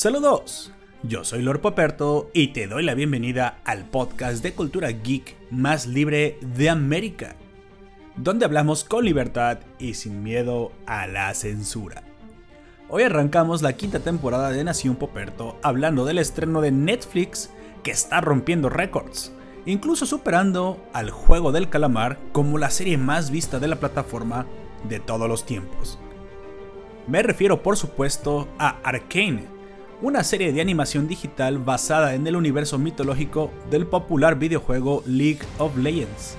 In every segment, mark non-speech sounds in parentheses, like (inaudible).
Saludos, yo soy Lord Poperto y te doy la bienvenida al podcast de cultura geek más libre de América, donde hablamos con libertad y sin miedo a la censura. Hoy arrancamos la quinta temporada de Nación Poperto hablando del estreno de Netflix que está rompiendo récords, incluso superando al juego del calamar como la serie más vista de la plataforma de todos los tiempos. Me refiero por supuesto a Arcane, una serie de animación digital basada en el universo mitológico del popular videojuego League of Legends.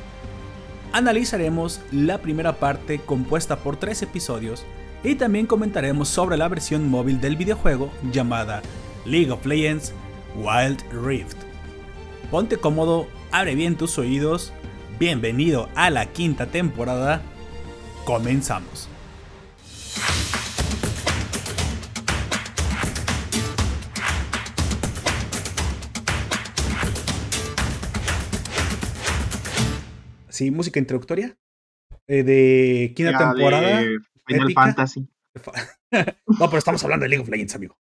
Analizaremos la primera parte compuesta por tres episodios y también comentaremos sobre la versión móvil del videojuego llamada League of Legends Wild Rift. Ponte cómodo, abre bien tus oídos, bienvenido a la quinta temporada, comenzamos. Sí, música introductoria eh, de quinta temporada. Final Fantasy. (laughs) no, pero estamos hablando de League of Legends, amigo.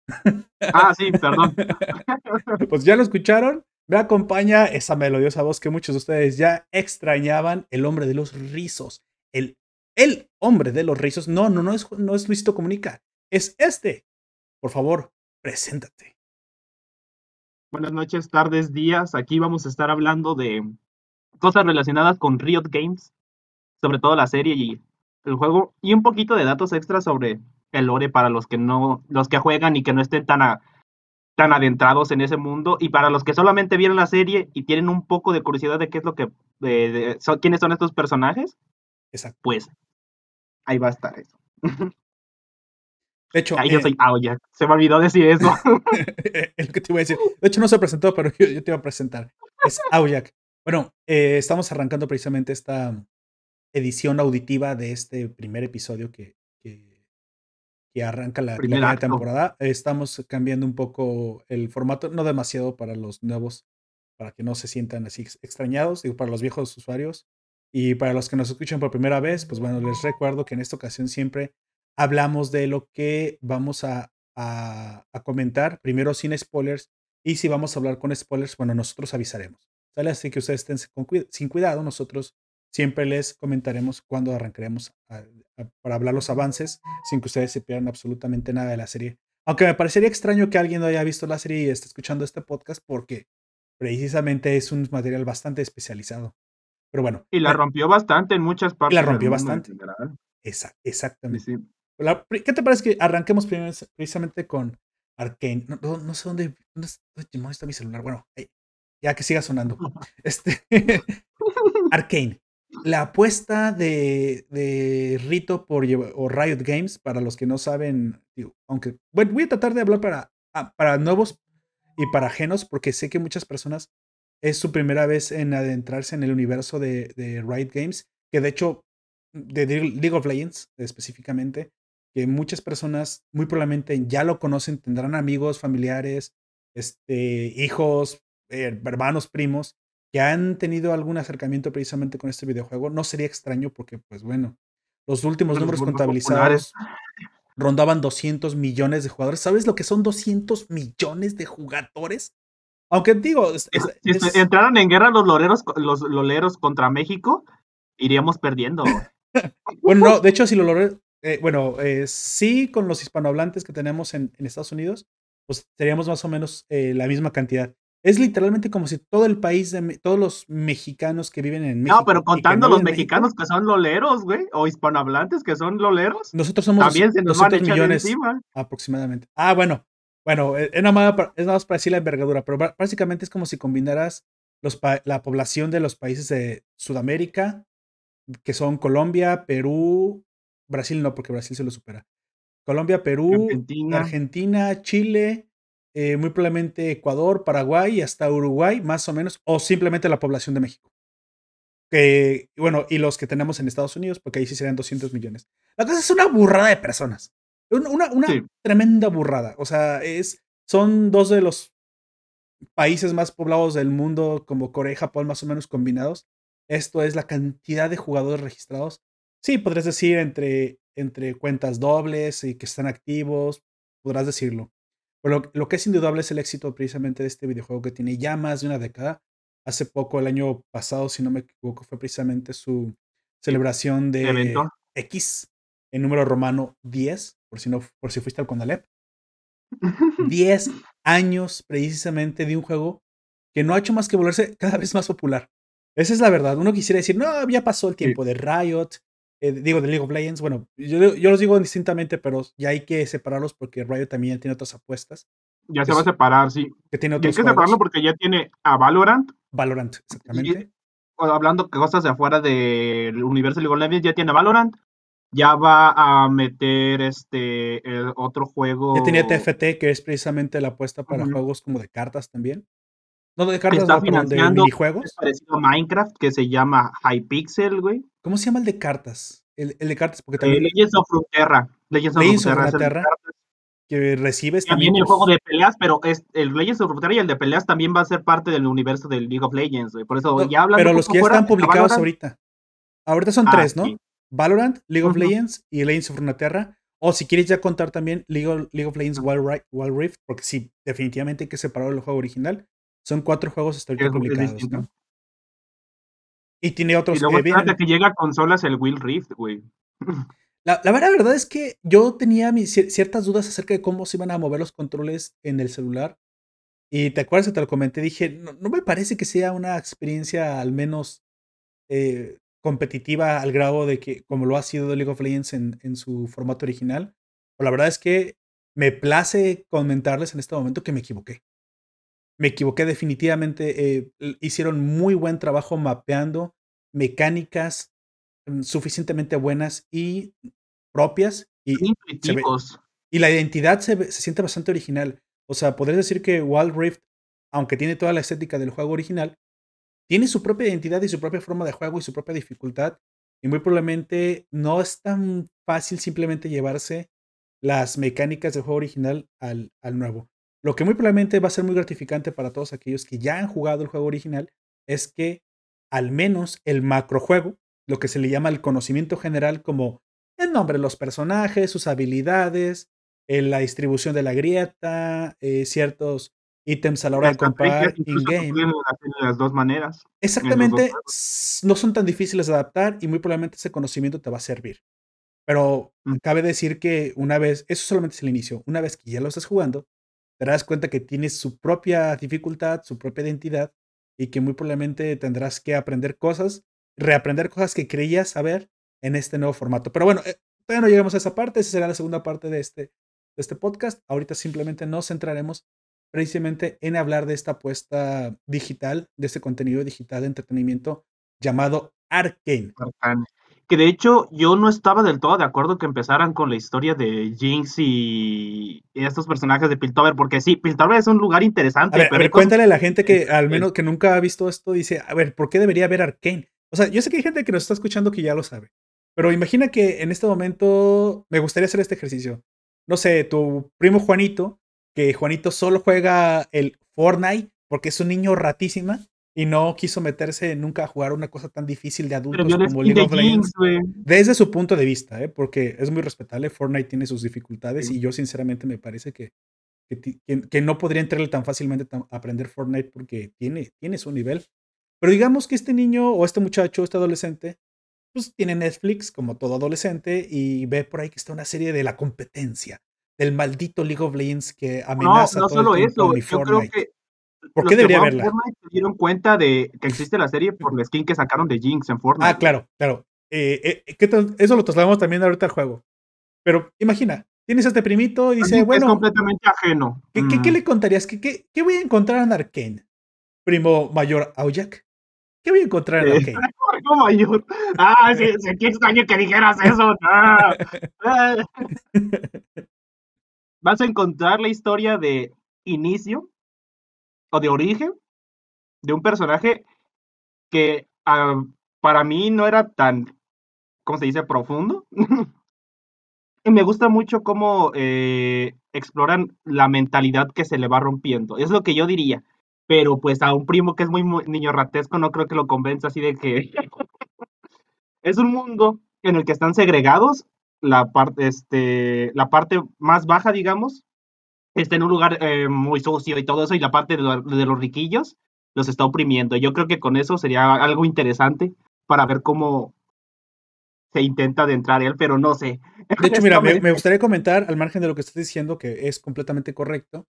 ah, sí, perdón. (laughs) pues ya lo escucharon. Me acompaña esa melodiosa voz que muchos de ustedes ya extrañaban, el hombre de los rizos. El, el hombre de los rizos. No, no, no es, no es Luisito Comunica. Es este. Por favor, preséntate. Buenas noches, tardes, días. Aquí vamos a estar hablando de cosas relacionadas con Riot Games, sobre todo la serie y el juego, y un poquito de datos extras sobre el lore para los que no, los que juegan y que no estén tan, tan adentrados en ese mundo, y para los que solamente vieron la serie y tienen un poco de curiosidad de qué es lo que, de, quiénes son estos personajes, Exacto. pues ahí va a estar eso. De hecho, Ahí yo eh, soy Aoyak. Se me olvidó decir eso. (laughs) es lo que te iba a decir. De hecho, no se presentó, pero yo, te iba a presentar. Es Aoyak. Bueno, eh, estamos arrancando precisamente esta edición auditiva de este primer episodio que, que, arranca la primera temporada. Estamos cambiando un poco el formato, no demasiado para los nuevos, para que no se sientan así extrañados, digo, para los viejos usuarios. Y para los que nos escuchan por primera vez, pues bueno, les recuerdo que en esta ocasión siempre hablamos de lo que vamos a, a, a comentar, primero sin spoilers, y si vamos a hablar con spoilers, bueno, nosotros avisaremos. ¿Sale? Así que ustedes estén sin cuidado. Nosotros siempre les comentaremos cuando arrancaremos para hablar los avances sin que ustedes se pierdan absolutamente nada de la serie. Aunque me parecería extraño que alguien no haya visto la serie y esté escuchando este podcast porque precisamente es un material bastante especializado. Pero bueno. Y la rompió bastante en muchas partes. Y la rompió bastante. Esa, exactamente. ¿Qué te parece que arranquemos precisamente con Arkane? No, sé dónde, dónde, está mi celular. Bueno, ya que siga sonando. Este, (laughs) Arcane. La apuesta de, de Rito por o Riot Games, para los que no saben, aunque bueno, voy a tratar de hablar para, ah, para nuevos y para ajenos, porque sé que muchas personas es su primera vez en adentrarse en el universo de, de Riot Games, que de hecho, de League of Legends específicamente, que muchas personas muy probablemente ya lo conocen, tendrán amigos, familiares, este, hijos, eh, hermanos, primos, que han tenido algún acercamiento precisamente con este videojuego. No sería extraño porque, pues bueno, los últimos números contabilizados rondaban 200 millones de jugadores. ¿Sabes lo que son 200 millones de jugadores? Aunque digo, si entraran en guerra los loreros, los loleros contra México, iríamos perdiendo. (laughs) bueno, no, de hecho, si los loreros, eh, bueno, eh, sí, con los hispanohablantes que tenemos en, en, Estados Unidos, pues seríamos más o menos la misma cantidad. Es literalmente como si todo el país, de, todos los mexicanos que viven en México. No, pero contando los mexicanos que son loleros, güey, o hispanohablantes que son loleros. Nosotros somos también se nos 200 millones aproximadamente. Ah, bueno, bueno, e, es nada, más para, es nada más para decir la envergadura, pero básicamente es como si combinaras los, la población de los países de Sudamérica, que son Colombia, Perú, Brasil no, porque Brasil se lo supera. Colombia, Perú, Argentina Chile, eh, muy probablemente Ecuador, Paraguay y hasta Uruguay, más o menos, o simplemente la población de México. Que, bueno, y los que tenemos en Estados Unidos, porque ahí sí serían 200 millones. La cosa es una burrada de personas. Una, una tremenda burrada. O sea, es, son dos de los países más poblados del mundo, como Corea y Japón, más o menos combinados. Esto es la cantidad de jugadores registrados. Sí, podrías decir entre, entre cuentas dobles y que están activos, podrás decirlo. Pero lo, que es indudable es el éxito precisamente de este videojuego que tiene ya más de una década. Hace poco, el año pasado, si no me equivoco, fue precisamente su celebración de X, en número romano 10, por si, no, por si fuiste al Condalep. 10 (laughs) años precisamente de un juego que no ha hecho más que volverse cada vez más popular. Esa es la verdad. Uno quisiera decir, no, ya pasó el tiempo de Riot, eh, digo, de League of Legends. Bueno, yo, yo, los digo distintamente, pero ya hay que separarlos porque Riot también tiene otras apuestas. Ya se va a separar, sí. Que tiene otros hay que separarlo porque ya tiene a Valorant. Valorant, exactamente. hablando de cosas de afuera del universo de League of Legends, ya tiene Valorant. Ya va a meter este otro juego. Ya tenía TFT, que es precisamente la apuesta para juegos como de cartas también. No de cartas, está no, de minijuegos. parecido a Minecraft que se llama Hypixel, güey. ¿Cómo se llama el de cartas? El, de cartas, porque también. Eh, Legends of Frontera. Legends of Frontera. Que recibes también. el juego de peleas, pero es, el Legends of Frontera y el de peleas también va a ser parte del universo del League of Legends, güey. Por eso ya hablan. Pero los que ya están publicados ahorita. Ahorita son ah, tres, ¿no? Valorant, League of Legends y Legends of Frontera. O si quieres ya contar también League of, League of Legends Wild, Rift, porque sí, definitivamente hay que separar el juego original. Son cuatro juegos hasta ahorita publicados, ¿no? Y tiene otros y luego que vienen. que llega a consolas el Will Rift, güey. La, la, verdad es que yo tenía mis, ciertas dudas acerca de cómo se iban a mover los controles en el celular. Y te acuerdas que te lo comenté, dije, no, me parece que sea una experiencia al menos eh, competitiva al grado de que, como lo ha sido League of Legends en, en su formato original. Pero la verdad es que me place comentarles en este momento que me equivoqué me equivoqué definitivamente. Eh, hicieron muy buen trabajo mapeando mecánicas mm, suficientemente buenas y propias. Y, y la identidad se, siente bastante original. O sea, podrías decir que Wild Rift, aunque tiene toda la estética del juego original, tiene su propia identidad y su propia forma de juego y su propia dificultad. Y muy probablemente no es tan fácil simplemente llevarse las mecánicas del juego original al, al nuevo. Lo que muy probablemente va a ser muy gratificante para todos aquellos que ya han jugado el juego original es que al menos el macrojuego, lo que se le llama el conocimiento general como el nombre de los personajes, sus habilidades, eh, la distribución de la grieta, eh, ciertos ítems a la hora de comprar in-game. las dos maneras. Exactamente, no son tan difíciles de adaptar y muy probablemente ese conocimiento te va a servir. Pero mm. cabe decir que una vez, eso solamente es el inicio, una vez que ya lo estás jugando, te darás cuenta que tienes su propia dificultad, su propia identidad y que muy probablemente tendrás que aprender cosas, reaprender cosas que creías saber en este nuevo formato. Pero bueno, eh, todavía no llegamos a esa parte, esa será la segunda parte de este, de este podcast. Ahorita simplemente nos centraremos precisamente en hablar de esta apuesta digital, de este contenido digital de entretenimiento llamado Arcane. Arcane. Que de hecho yo no estaba del todo de acuerdo que empezaran con la historia de Jinx y estos personajes de Piltover, porque sí, Piltover es un lugar interesante. A ver, cuéntale a la gente que al menos que nunca ha visto esto, dice, a ver, ¿por qué debería haber Arkane? O sea, yo sé que hay gente que nos está escuchando que ya lo sabe, pero imagina que en este momento me gustaría hacer este ejercicio. No sé, tu primo Juanito, que Juanito solo juega el Fortnite porque es un niño ratísima y no quiso meterse nunca a jugar una cosa tan difícil de adultos como League of Legends. Desde su punto de vista, ¿eh? porque es muy respetable. Fortnite tiene sus dificultades y yo sinceramente me parece que, que, no podría entrarle tan fácilmente a aprender Fortnite porque tiene, tiene su nivel. Pero digamos que este niño o este muchacho, este adolescente, pues tiene Netflix como todo adolescente y ve por ahí que está una serie de la competencia del maldito League of Legends que amenaza no, no solo eso, yo creo que ¿Por qué debería verla? Fortnite se dieron cuenta de que existe la serie por la skin que sacaron de Jinx en Fortnite. Ah, claro, claro. Eh, eh, eso lo trasladamos también ahorita al juego. Pero imagina, tienes a este primito y dice, bueno. Es completamente ajeno. ¿Qué, qué, le contarías? ¿Qué, ¿Qué, voy a encontrar en Arkane? Primo mayor Aujak. ¿Qué voy a encontrar en Arkane? (laughs) Primo mayor. Ah, sí, sí, qué extraño que dijeras eso. Ah. (laughs) Vas a encontrar la historia de inicio o de origen de un personaje que ah, para mí no era tan, ¿cómo se dice?, profundo. (laughs) y me gusta mucho cómo eh, exploran la mentalidad que se le va rompiendo. Es lo que yo diría. Pero pues a un primo que es muy, niño ratesco no creo que lo convenza así de que (laughs) es un mundo en el que están segregados la parte, este, la parte más baja, digamos, está en un lugar eh, muy sucio y todo eso, y la parte de, de, los riquillos los está oprimiendo. Yo creo que con eso sería algo interesante para ver cómo se intenta adentrar él, pero no sé. De hecho, (laughs) mira, me, me, gustaría comentar, al margen de lo que estás diciendo, que es completamente correcto,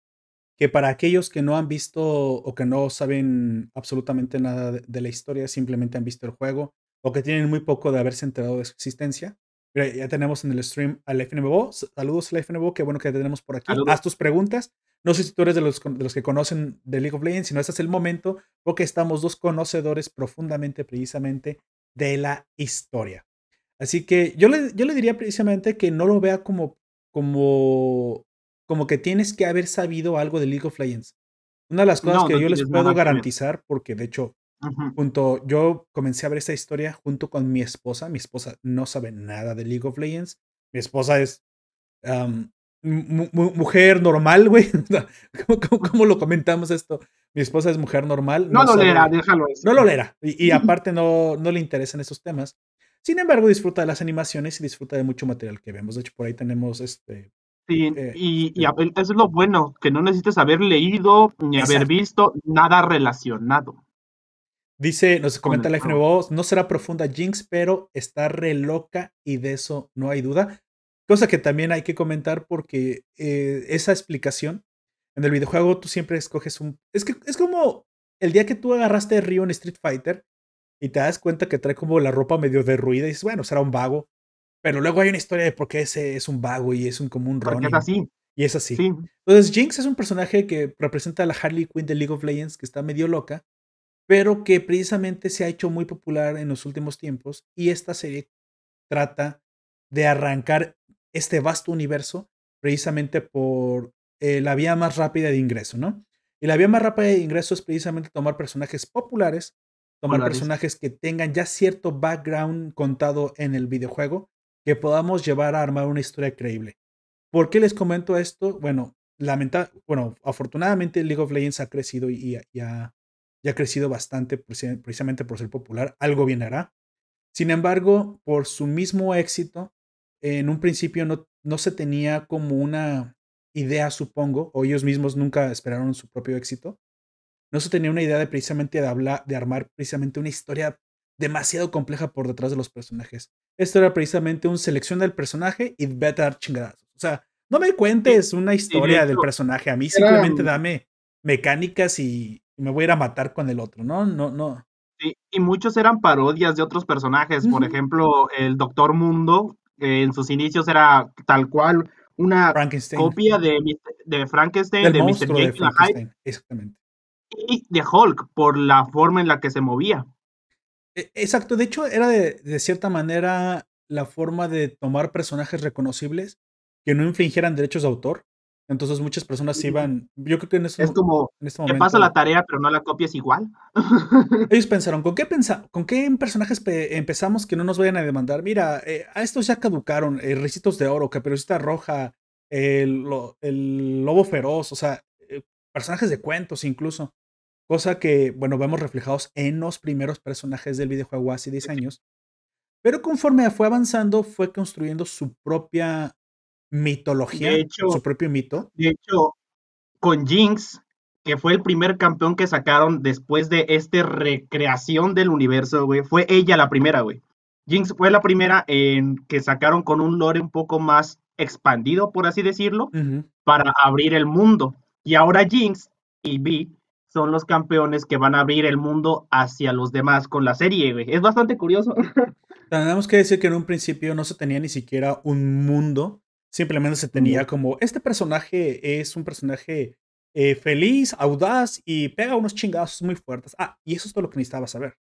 que para aquellos que no han visto o que no saben absolutamente nada de, de la historia, simplemente han visto el juego o que tienen muy poco de haberse enterado de su existencia, ya tenemos en el stream al FNBO. Saludos al FNBO, qué bueno que te tenemos por aquí. Haz tus preguntas. No sé si tú eres de los, de los que conocen de League of Legends, si no, este es el momento, porque estamos dos conocedores profundamente, precisamente, de la historia. Así que yo le, yo le diría precisamente que no lo vea como, como, como que tienes que haber sabido algo de League of Legends. Una de las cosas que yo les puedo garantizar, porque de hecho Junto, yo comencé a ver esta historia junto con mi esposa. Mi esposa no sabe nada de League of Legends. Mi esposa es mujer normal, güey. (laughs) ¿Cómo, lo comentamos esto? Mi esposa es mujer normal. No, lo leerá, déjalo eso. No lo leerá. Y, (laughs) aparte no, no le interesan esos temas. Sin embargo, disfruta de las animaciones y disfruta de mucho material que vemos. De hecho, por ahí tenemos este. Sí, eh, y, y, eso es lo bueno, que no necesitas haber leído ni haber visto nada relacionado. Dice, nos comenta la FNBO, no será profunda Jinx, pero está re loca y de eso no hay duda. Cosa que también hay que comentar porque eh, esa explicación en el videojuego tú siempre escoges un... Es que es como el día que tú agarraste a Ryo en Street Fighter y te das cuenta que trae como la ropa medio derruida y dices, bueno, será un vago. Pero luego hay una historia de por qué ese es un vago y es un como un Ronin. es así. Y es así. Entonces Jinx es un personaje que representa a la Harley Quinn de League of Legends que está medio loca pero que precisamente se ha hecho muy popular en los últimos tiempos y esta serie trata de arrancar este vasto universo precisamente por eh, la vía más rápida de ingreso, ¿no? Y la vía más rápida de ingreso es precisamente tomar personajes populares, tomar personajes que tengan ya cierto background contado en el videojuego, que podamos llevar a armar una historia creíble. ¿Por qué les comento esto? Bueno, lamenta bueno, afortunadamente League of Legends ha crecido y, y ha ya ha crecido bastante precisamente por ser popular, algo bien hará. Sin embargo, por su mismo éxito, en un principio no, no se tenía como una idea, supongo, o ellos mismos nunca esperaron su propio éxito. No se tenía una idea de precisamente de hablar, de armar precisamente una historia demasiado compleja por detrás de los personajes. Esto era precisamente un selección del personaje y vete a dar chingadazos. O sea, no me cuentes una historia del personaje, a mí simplemente dame mecánicas y, me voy a ir a matar con el otro, ¿no? No, no. Sí, y muchos eran parodias de otros personajes. Por ejemplo, el Doctor Mundo, en sus inicios era tal cual una copia de, de Frankenstein, de Mr. Jekyll Exactamente. Y de Hulk, por la forma en la que se movía. E, exacto, de hecho, era de, de cierta manera la forma de tomar personajes reconocibles que no infringieran derechos de autor entonces muchas personas iban, yo creo que en este, es como, en este momento... Te pasa la tarea, pero no la copies igual. (laughs) ellos pensaron, ¿con qué, pensa ¿con qué personajes empezamos que no nos vayan a demandar? Mira, eh, a estos ya caducaron, eh, Ricitos de Oro, Caperucita Roja, el, el, Lobo Feroz, o sea, eh, personajes de cuentos incluso. Cosa que, bueno, vemos reflejados en los primeros personajes del videojuego hace 10 años. Pero conforme fue avanzando, fue construyendo su propia mitología, su propio mito. De hecho, con Jinx, que fue el primer campeón que sacaron después de esta recreación del universo, güey, fue ella la primera, güey. Jinx fue la primera en que sacaron con un lore un poco más expandido, por así decirlo, para abrir el mundo. Y ahora Jinx y Vi son los campeones que van a abrir el mundo hacia los demás con la serie, güey. Es bastante curioso. (laughs) Tenemos que decir que en un principio no se tenía ni siquiera un mundo Simplemente se tenía como, este personaje es un personaje eh, feliz, audaz y pega unos chingazos muy fuertes. Ah, y eso es todo lo que necesitaba saber.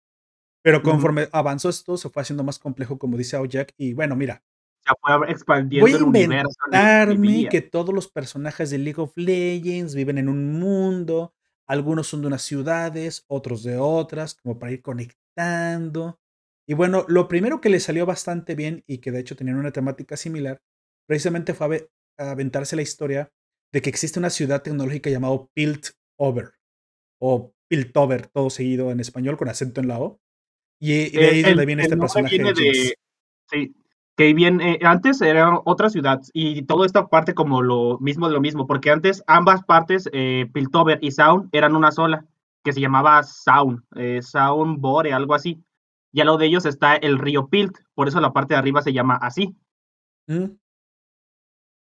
Pero conforme avanzó esto, se fue haciendo más complejo, como dice Jack. Y bueno, mira. Ya fue expandiendo voy a inventarme que todos los personajes de League of Legends viven en un mundo. Algunos son de unas ciudades, otros de otras, como para ir conectando. Y bueno, lo primero que le salió bastante bien y que de hecho tenían una temática similar precisamente fue a aventarse la historia de que existe una ciudad tecnológica llamada Piltover o Piltover, todo seguido en español con acento en la O. Y, de ahí es donde viene este personaje. de, sí, que viene, antes era otra ciudad y todo esta parte como lo mismo de lo mismo, porque antes ambas partes, eh, Piltover y Sound, eran una sola, que se llamaba Sound, eh, Sound Bore, algo así. Y a lo de ellos está el río Pilt, por eso la parte de arriba se llama así. Mm.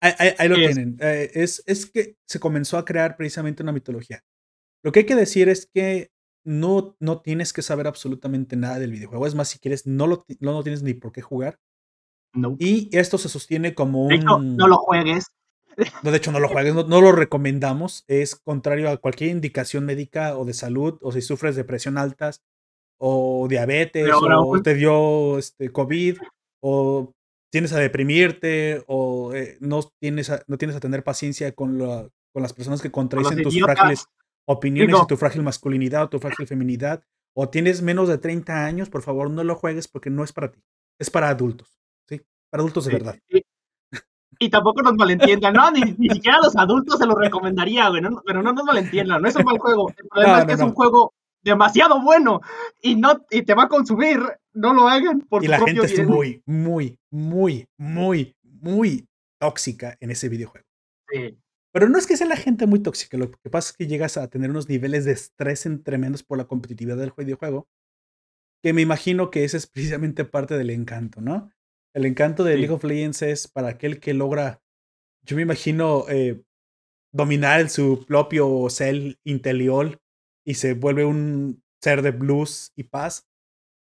Ahí, lo tienen. Eh, es, es que se comenzó a crear precisamente una mitología. Lo que hay que decir es que no, no tienes que saber absolutamente nada del videojuego. Es más, si quieres, no lo, no, no tienes ni por qué jugar. Y esto se sostiene como un. no lo juegues. No, de hecho, no lo (laughs) juegues, no, lo recomendamos. Es contrario a cualquier indicación médica o de salud, o si sufres depresión altas, o diabetes, o te dio este, COVID, o tienes a deprimirte, o eh, no, tienes a, no tienes a tener paciencia con, con las personas que contradicen tus frágiles opiniones y tu frágil masculinidad o tu frágil feminidad, o tienes menos de 30 años, por favor, no lo juegues porque no es para ti. Es para adultos. Para adultos de verdad. Y, tampoco nos malentiendan, no, ni, siquiera a los adultos se lo recomendaría, güey, pero no nos malentiendan, no es un mal juego. El problema es que es un juego demasiado bueno y no y te va a consumir, no lo hagan por Y la gente es muy, muy, muy, muy, muy tóxica en ese videojuego. Sí. Pero no es que sea la gente muy tóxica, lo que pasa es que llegas a tener unos niveles de estrés en tremendos por la competitividad del videojuego, que me imagino que ese es precisamente parte del encanto, ¿no? El encanto de League of Legends es para aquel que logra, yo me imagino, eh, dominar su propio cel interior y se vuelve un ser de blues y paz,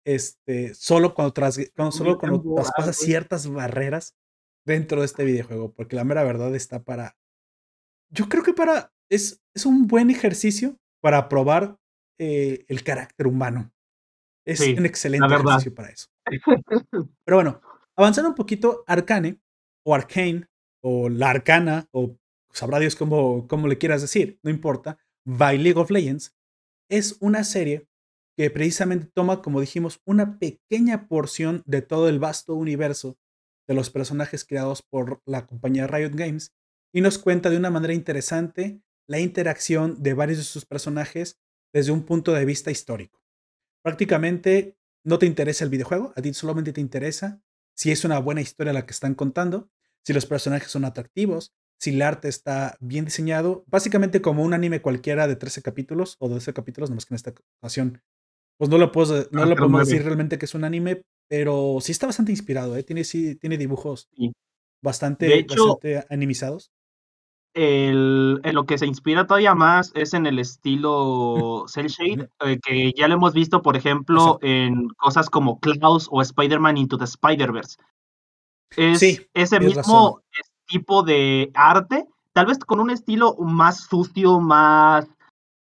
este, solo cuando, tras, solo cuando traspasa ciertas barreras dentro de este videojuego, porque la mera verdad está para, yo creo que para, es, es un buen ejercicio para probar eh, el carácter humano. Es un excelente ejercicio para eso. Pero bueno, Avanzando un poquito, Arcane, o Arcane, o la Arcana, o sabrá Dios cómo, cómo le quieras decir, no importa, by League of Legends, es una serie que precisamente toma, como dijimos, una pequeña porción de todo el vasto universo de los personajes creados por la compañía Riot Games y nos cuenta de una manera interesante la interacción de varios de sus personajes desde un punto de vista histórico. Prácticamente no te interesa el videojuego, a ti solamente te interesa si es una buena historia la que están contando, si los personajes son atractivos, si el arte está bien diseñado, básicamente como un anime cualquiera de 13 capítulos o 12 capítulos, nomás que en esta ocasión, pues no lo, puedo, no lo podemos decir realmente que es un anime, pero sí está bastante inspirado, ¿eh? tiene, sí, tiene dibujos bastante, bastante animizados. El, en lo que se inspira todavía más es en el (laughs) estilo Cell Shade, eh, que ya lo hemos visto, por ejemplo, en cosas como Klaus o Spider-Man Into the Spider-Verse. Es ese mismo tipo de arte, tal vez con un estilo más sucio, más,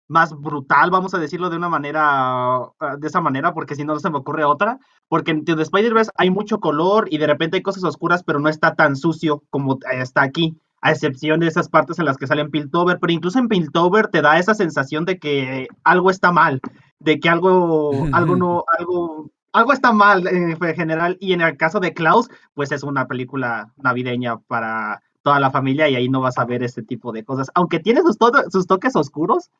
más brutal, vamos a decirlo de una manera, ah, de esa manera, porque si no, no se me ocurre otra. Porque en The Spider-Verse hay mucho color y de repente hay cosas oscuras, pero no está tan sucio como está aquí a excepción de esas partes en las que salen Piltover, pero incluso en Piltover te da esa sensación de que algo está mal, de que algo, (laughs) algo no, algo, algo está mal en general. Y en el caso de Klaus, pues es una película navideña para toda la familia y ahí no vas a ver ese tipo de cosas. Aunque tiene sus, sus toques oscuros,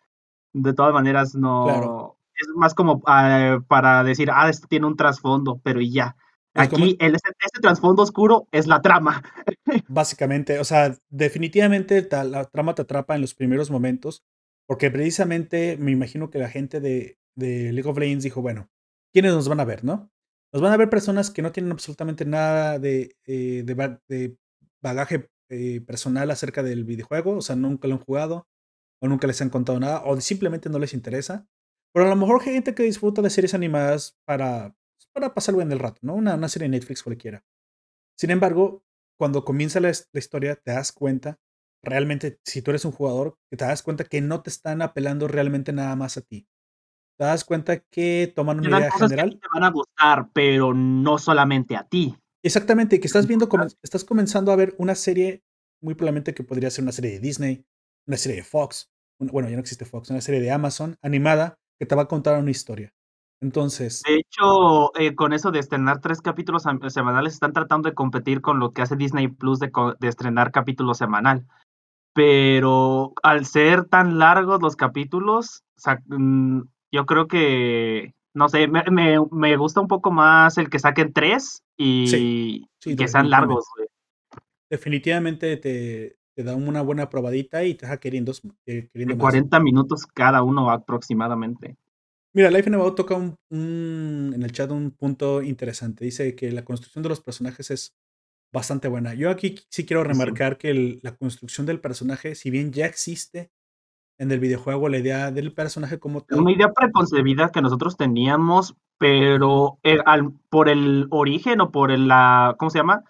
de todas maneras no. Es más como ah, para decir, ah, esto tiene un trasfondo, pero y ya. Aquí el, ese, trasfondo oscuro es la trama. (laughs) Básicamente, o sea, definitivamente la trama te atrapa en los primeros momentos, porque precisamente me imagino que la gente de, League of Legends dijo, bueno, ¿quiénes nos van a ver, no? Nos van a ver personas que no tienen absolutamente nada de, eh, de, bagaje eh, personal acerca del videojuego, o sea, nunca lo han jugado, o nunca les han contado nada, o simplemente no les interesa. Pero a lo mejor gente que disfruta de series animadas para para pasar buen el rato, ¿no? Una, una, serie de Netflix cualquiera. Sin embargo, cuando comienza la, historia, te das cuenta, realmente, si tú eres un jugador, te das cuenta que no te están apelando realmente nada más a ti. Te das cuenta que toman una idea general. te van a gustar, pero no solamente a ti. Exactamente, que estás viendo, estás comenzando a ver una serie, muy probablemente que podría ser una serie de Disney, una serie de Fox, bueno, ya no existe Fox, una serie de Amazon animada que te va a contar una historia. Entonces. De hecho, eh, con eso de estrenar tres capítulos semanales, están tratando de competir con lo que hace Disney Plus de, estrenar capítulo semanal. Pero al ser tan largos los capítulos, mm, yo creo que no sé, me, me, me gusta un poco más el que saquen tres y, Sí, que sean largos, güey. Definitivamente te, te da una buena probadita y te deja queriendo, eh, queriendo De más. 40 minutos cada uno aproximadamente. Mira, Life Nevado toca un, un- en el chat un punto interesante. Dice que la construcción de los personajes es bastante buena. Yo aquí sí quiero Sí. remarcar que el- la construcción del personaje, si bien ya existe en el videojuego, la idea del personaje como tal, Una idea preconcebida que nosotros teníamos, pero eh, al- por el origen o por el, la, ¿cómo se llama?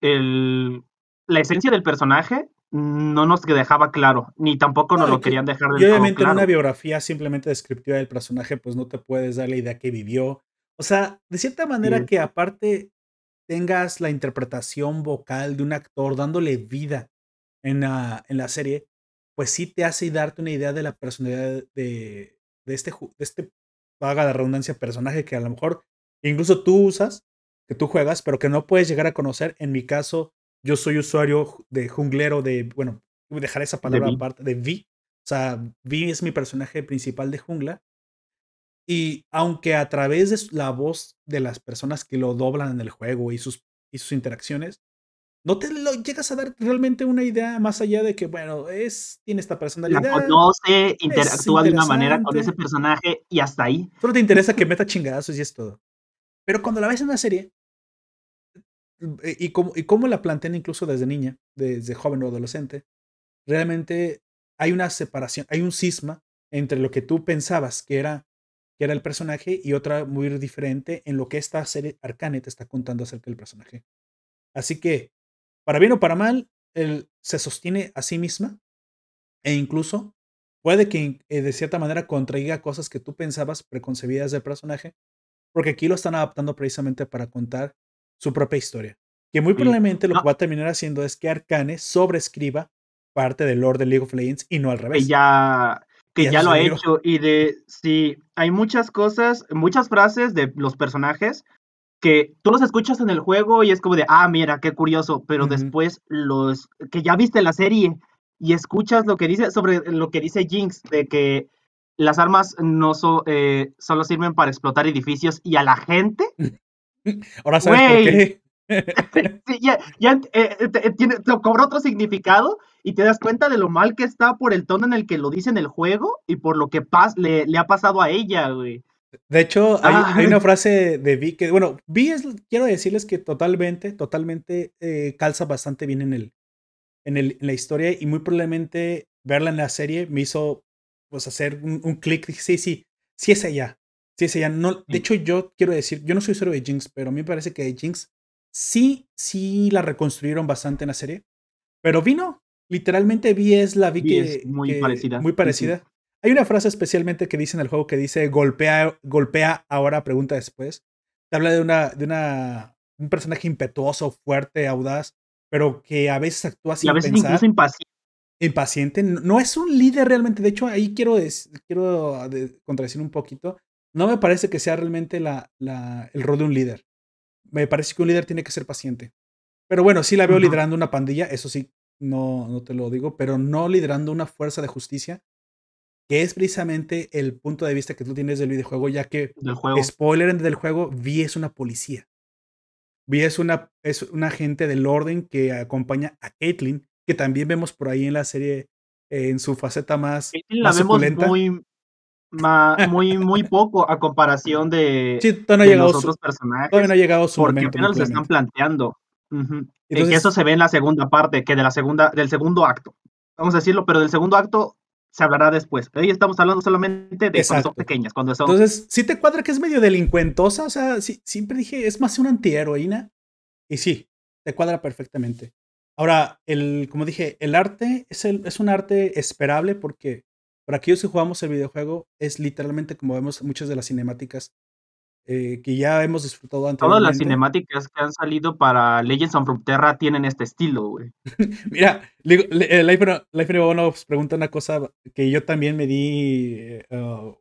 El, la esencia del personaje no nos dejaba claro, ni tampoco nos No, y lo que- querían dejar y del todo obviamente en una biografía simplemente descriptiva del personaje, pues no te puedes dar la idea que vivió. O sea, de cierta manera que aparte tengas la interpretación vocal de un actor dándole vida en la, en la serie, pues sí te hace darte una idea de la personalidad de, de este, de este, haga la redundancia, personaje que a lo mejor incluso tú usas, que tú juegas, pero que no puedes llegar a conocer. En mi caso, yo soy usuario de junglero de, bueno, dejar esa palabra aparte, de Vi. O sea, Vi es mi personaje principal de jungla. Y aunque a través de la voz de las personas que lo doblan en el juego y sus, y sus interacciones, no te lo llegas a dar realmente una idea más allá de que, bueno, es, tiene esta La personalidad. conoce, interactúa de una manera con ese personaje y hasta ahí. Solo te interesa que meta chingadazos y es todo. Pero cuando la ves en una serie, eh, y cómo, y cómo la plantean incluso desde niña, desde joven o adolescente, realmente hay una separación, hay un cisma entre lo que tú pensabas que era, que era el personaje y otra muy diferente en lo que esta serie Arcane te está contando acerca del personaje. Así que, para bien o para mal, él se sostiene a sí misma e incluso puede que eh, de cierta manera contraiga cosas que tú pensabas preconcebidas del personaje, porque aquí lo están adaptando precisamente para contar su propia historia. Que muy probablemente lo que va a terminar haciendo es que Arcane sobreescriba parte del lore de League of Legends y no al que revés. ya que Y a ya eso lo ha hecho y de sí hay muchas cosas muchas frases de los personajes que tú los escuchas en el juego y es como de ah mira qué curioso pero después los que ya viste la serie y escuchas lo que dice sobre lo que dice Jinx de que las armas no so- eh, solo sirven para explotar edificios y a la gente (laughs) Ahora sabes por Güey. qué. (laughs) Sí, ya, ya, eh, eh, te- tiene, cobra otro significado y te das cuenta de lo mal que está por el tono en el que lo dice en el juego y por lo que pas le, le ha pasado a ella, güey. De hecho, hay, Ah. hay una (laughs) frase de Vi que, bueno, Vi es, quiero decirles que totalmente, totalmente eh, calza bastante bien en, el, en, el, en la historia y muy probablemente verla en la serie me hizo pues hacer un, un clic. Dije, sí, sí, sí es ella. Sí es ella. No, de hecho, yo quiero decir, yo no soy usuario de Jinx, pero a mí me parece que Jinx sí, sí la reconstruyeron bastante en la serie. Pero Vi no. Literalmente Vi es la Vi que, es muy que- parecida. Muy Sí, sí. Hay una frase especialmente que dice en el juego que dice golpea, golpea ahora, pregunta después. Te habla de una, de una, un personaje impetuoso, fuerte, audaz, pero que a veces actúa Y sin a veces pensar, incluso impaciente. impaciente. No es un líder realmente. De hecho, ahí quiero, quiero de- contradecir un poquito. No me parece que sea realmente la, la- el rol de un líder. Me parece que un líder tiene que ser paciente. Pero bueno, sí la veo liderando una pandilla, eso sí, no, no te lo digo, pero no liderando una fuerza de justicia, que es precisamente el punto de vista que tú tienes del videojuego, ya que, del juego. spoiler del juego, Vi es una policía. Vi es una, es un agente del orden que acompaña a Caitlyn, que también vemos por ahí en la serie eh, en su faceta más, Caitlyn la más vemos suculenta. muy, ma- muy, muy poco a comparación de, Sí, todavía no ha de llegado los su, otros personajes. todavía no ha llegado su porque momento. apenas lo están planteando. Que Entonces- eso se ve en la segunda parte, que de la segunda, del segundo acto. Vamos a decirlo, pero del segundo acto se hablará después. Hoy estamos hablando solamente de cuando Exacto. son pequeñas, cuando son Entonces, sí te cuadra que es medio delincuentosa, o sea, sí- siempre dije, es más una antiheroína. Y sí, te cuadra perfectamente. Ahora, el, como dije, el arte es, el, es un arte esperable porque para aquellos que jugamos el videojuego es literalmente como vemos muchas de las cinemáticas eh, que ya hemos disfrutado todas anteriormente. las cinemáticas que han salido para Legends of Runeterra tienen este estilo, güey. (laughs) Mira, eh, Life nos pregunta una cosa que yo también me di. uh,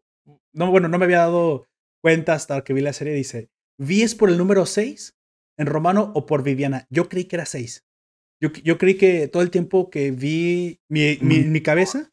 no, bueno, no me había dado cuenta hasta que vi la serie. Dice: ¿Vi es por el número 6 en romano o por Viviana? Yo creí que era 6. Yo, yo creí que todo el tiempo que vi mi, mi- Mm. mi cabeza,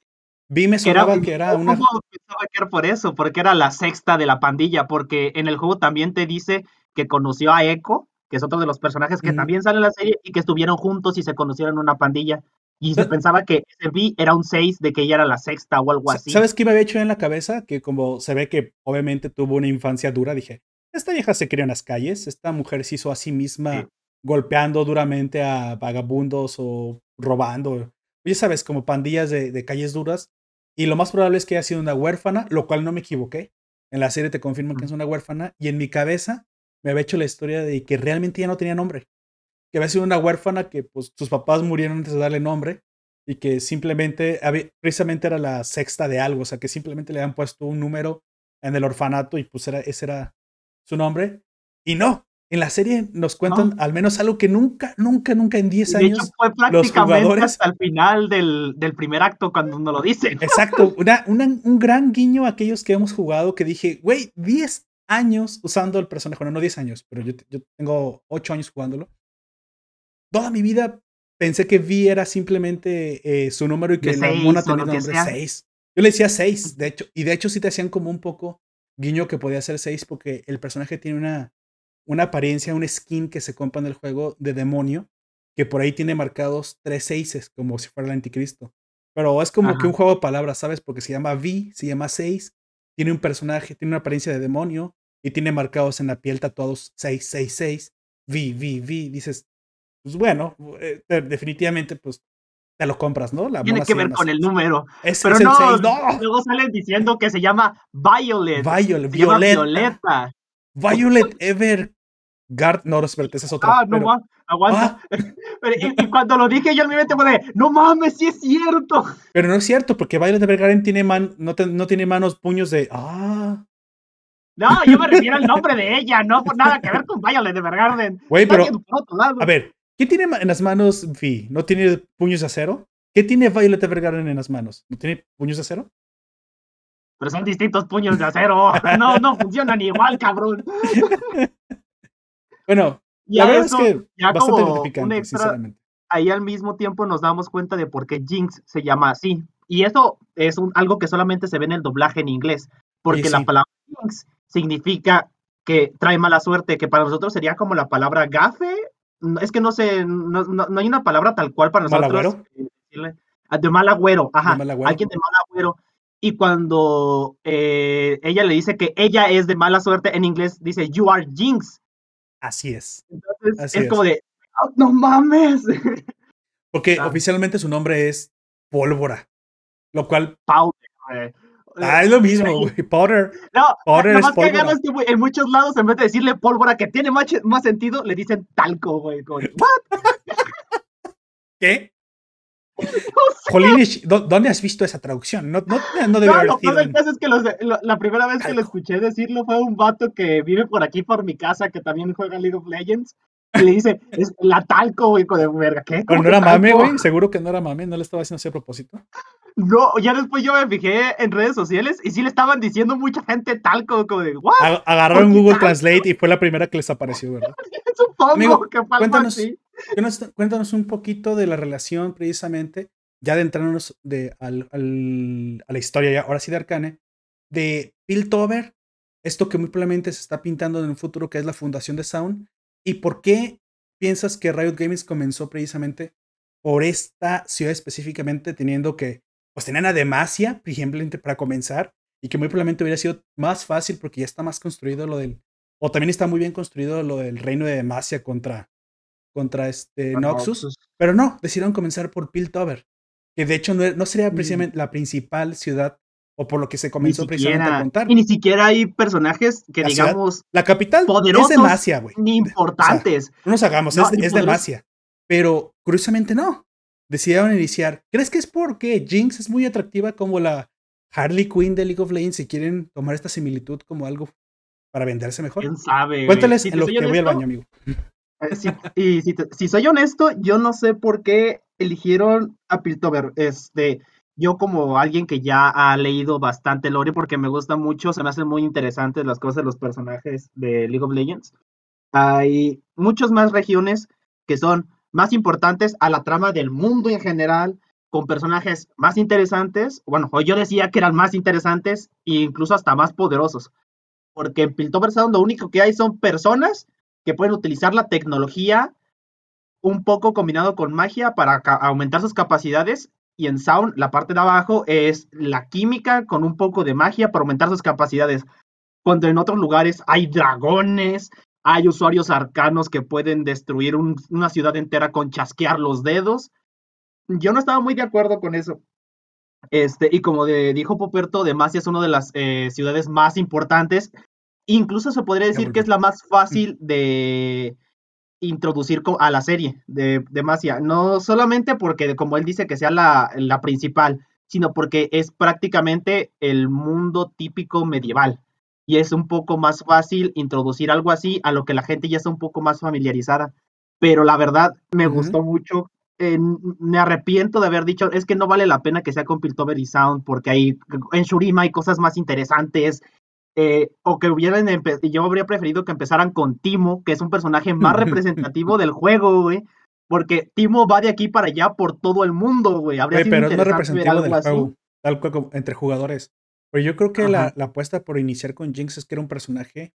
Vi me sonaba que era, una. pensaba que era por eso, porque era la sexta de la pandilla, porque en el juego también te dice que conoció a Echo, que es otro de los personajes que también sale en la serie, y que estuvieron juntos y se conocieron en una pandilla. Y se pensaba que ese B era un 6 de que ella era la sexta o algo así. ¿Sabes qué me había hecho en la cabeza? Que como se ve que obviamente tuvo una infancia dura, dije, esta vieja se crió en las calles, esta mujer se hizo a sí misma golpeando duramente a vagabundos o robando. Ya sabes, como pandillas de, calles duras. Y lo más probable es que haya sido una huérfana, lo cual no me equivoqué. En la serie te confirman que es una huérfana. Y en mi cabeza me había hecho la historia de que realmente ya no tenía nombre. Que había sido una huérfana que pues sus papás murieron antes de darle nombre. Y que simplemente, precisamente era la sexta de algo. O sea, que simplemente le habían puesto un número en el orfanato y pues era, ese era su nombre. Y no, en la serie nos cuentan al menos algo que nunca, nunca, nunca en 10 años. De hecho, fue prácticamente hasta el final del, del, primer acto cuando nos lo dicen. Exacto, una, un gran guiño a aquellos que hemos jugado que dije, güey, 10 años usando el personaje. Bueno, no 10 años, pero yo, yo tengo 8 años jugándolo. Toda mi vida pensé que Vi era simplemente eh, su número y que la mona tenía nombre 6. Yo le decía 6, de hecho, y de hecho sí te hacían como un poco guiño que podía ser 6 porque el personaje tiene una, una apariencia, un skin que se compra en el juego de demonio, que por ahí tiene marcados tres 6 como si fuera el anticristo. Pero es como que un juego de palabras, ¿sabes? Porque se llama V, se llama 6, tiene un personaje, tiene una apariencia de demonio y tiene marcados en la piel tatuados 666, V, V, V. Dices, pues bueno, eh, definitivamente, pues te lo compras, ¿no? La Tiene que ver con el número. Pero no, luego salen diciendo que se llama Violet. Violet, Violeta. Violet Evergard. No, no, espérate, esa es otra. Ah, no, aguanta. Ah. (laughs) y, cuando lo dije, yo en mi mente fue no mames, sí es cierto. Pero no es cierto, porque Violet Evergarden tiene man, no, no tiene manos, puños de. Ah. No, yo me refiero al nombre de ella, no por nada que ver con Violet Evergarden. Güey, pero. A ver, ¿Qué tiene en las manos Vi? ¿No tiene puños de acero? ¿Qué tiene Violet Evergarden en las manos? ¿No tiene puños de acero? Pero son distintos puños de acero. No, no funcionan igual, cabrón. (laughs) bueno, la verdad es que bastante gratificante, sinceramente. Ahí al mismo tiempo nos damos cuenta de por qué Jinx se llama así. Y eso es algo que solamente se ve en el doblaje en inglés. Porque la palabra Jinx significa que trae mala suerte, que para nosotros sería como la palabra gafe es que no sé, no, hay una palabra tal cual para nosotros. Ah, de mal agüero, ajá. Alguien de mal agüero. Y cuando eh, ella le dice que ella es de mala suerte, en inglés dice, you are jinx. Así es. Entonces es, como de, oh, no mames. (laughs) Porque ah. oficialmente su nombre es Pólvora. Lo cual. Powder, Ah, es lo mismo, güey. (laughs) Powder. No, Powder es que que en muchos lados, en vez de decirle pólvora, que tiene más, más sentido, le dicen talco, güey. (laughs) ¿Qué? (laughs) No ¿dónde has visto esa traducción? No, no, no debe haber sido. En... es que la primera vez que lo escuché decirlo fue un vato que vive por aquí por mi casa, que también juega League of Legends. Y le dice, es la talco, güey, de verga. ¿Qué? Pero no era mame, güey. Seguro que no era mame, no le estaba haciendo así a propósito. No, ya después yo me fijé en redes sociales y sí le estaban diciendo mucha gente talco, como de, ¿what? Agarraron Google Translate y fue la primera que les apareció, ¿verdad? (laughs) Supongo que cuéntanos, cuéntanos un poquito de la relación, precisamente, ya de entrarnos de, al, a la historia, ya, ahora sí de Arcane, de Piltover, esto que muy probablemente se está pintando en un futuro, que es la fundación de Sound, y por qué piensas que Riot Games comenzó precisamente por esta ciudad específicamente, teniendo que pues tenían a Demacia, por ejemplo, para comenzar, y que muy probablemente hubiera sido más fácil porque ya está más construido lo del, o también está muy bien construido lo del reino de Demacia contra, contra este Noxus, pero no, decidieron comenzar por Piltover, que de hecho no, sería mm. precisamente la principal ciudad o por lo que se comenzó precisamente a contar. Y ni siquiera hay personajes que digamos. la capital es Demacia, güey. Ni importantes. no nos hagamos, es, es Demacia. Pero curiosamente no decidieron iniciar. ¿Crees que es porque Jinx es muy atractiva como la Harley Quinn de League of Legends y quieren tomar esta similitud como algo para venderse mejor? ¿Quién sabe? Cuéntales si lo que voy al baño, amigo. Eh, y si, soy honesto, yo no sé por qué eligieron a Piltover. Este, yo como alguien que ya ha leído bastante lore porque me gusta mucho, se me hacen muy interesantes las cosas de los personajes de League of Legends. Hay muchas más regiones que son más importantes a la trama del mundo en general, con personajes más interesantes, bueno, o yo decía que eran más interesantes e incluso hasta más poderosos. Porque en Piltover Sound lo único que hay son personas que pueden utilizar la tecnología un poco combinado con magia para aumentar sus capacidades. Y en Sound, la parte de abajo es la química con un poco de magia para aumentar sus capacidades. Cuando en otros lugares hay dragones, hay usuarios arcanos que pueden destruir una ciudad entera con chasquear los dedos yo no estaba muy de acuerdo con eso. Este, y como dijo Poperto, Demacia es una de las eh, ciudades más importantes. Incluso se podría decir que es la más fácil de introducir a la serie de Demacia. No solamente porque, como él dice, que sea la, la principal, sino porque es prácticamente el mundo típico medieval. Y es un poco más fácil introducir algo así a lo que la gente ya está un poco más familiarizada. Pero la verdad, me gustó mucho me arrepiento de haber dicho, es que no vale la pena que sea con Piltover y Sound, porque hay, en Shurima hay cosas más interesantes, eh, o que hubieran, yo habría preferido que empezaran con Timo, que es un personaje más (laughs) representativo del juego, güey, porque Timo va de aquí para allá por todo el mundo, güey. Habría pero es más representativo del juego, tal cual entre jugadores. Pero yo creo que la, la apuesta por iniciar con Jinx es que era un personaje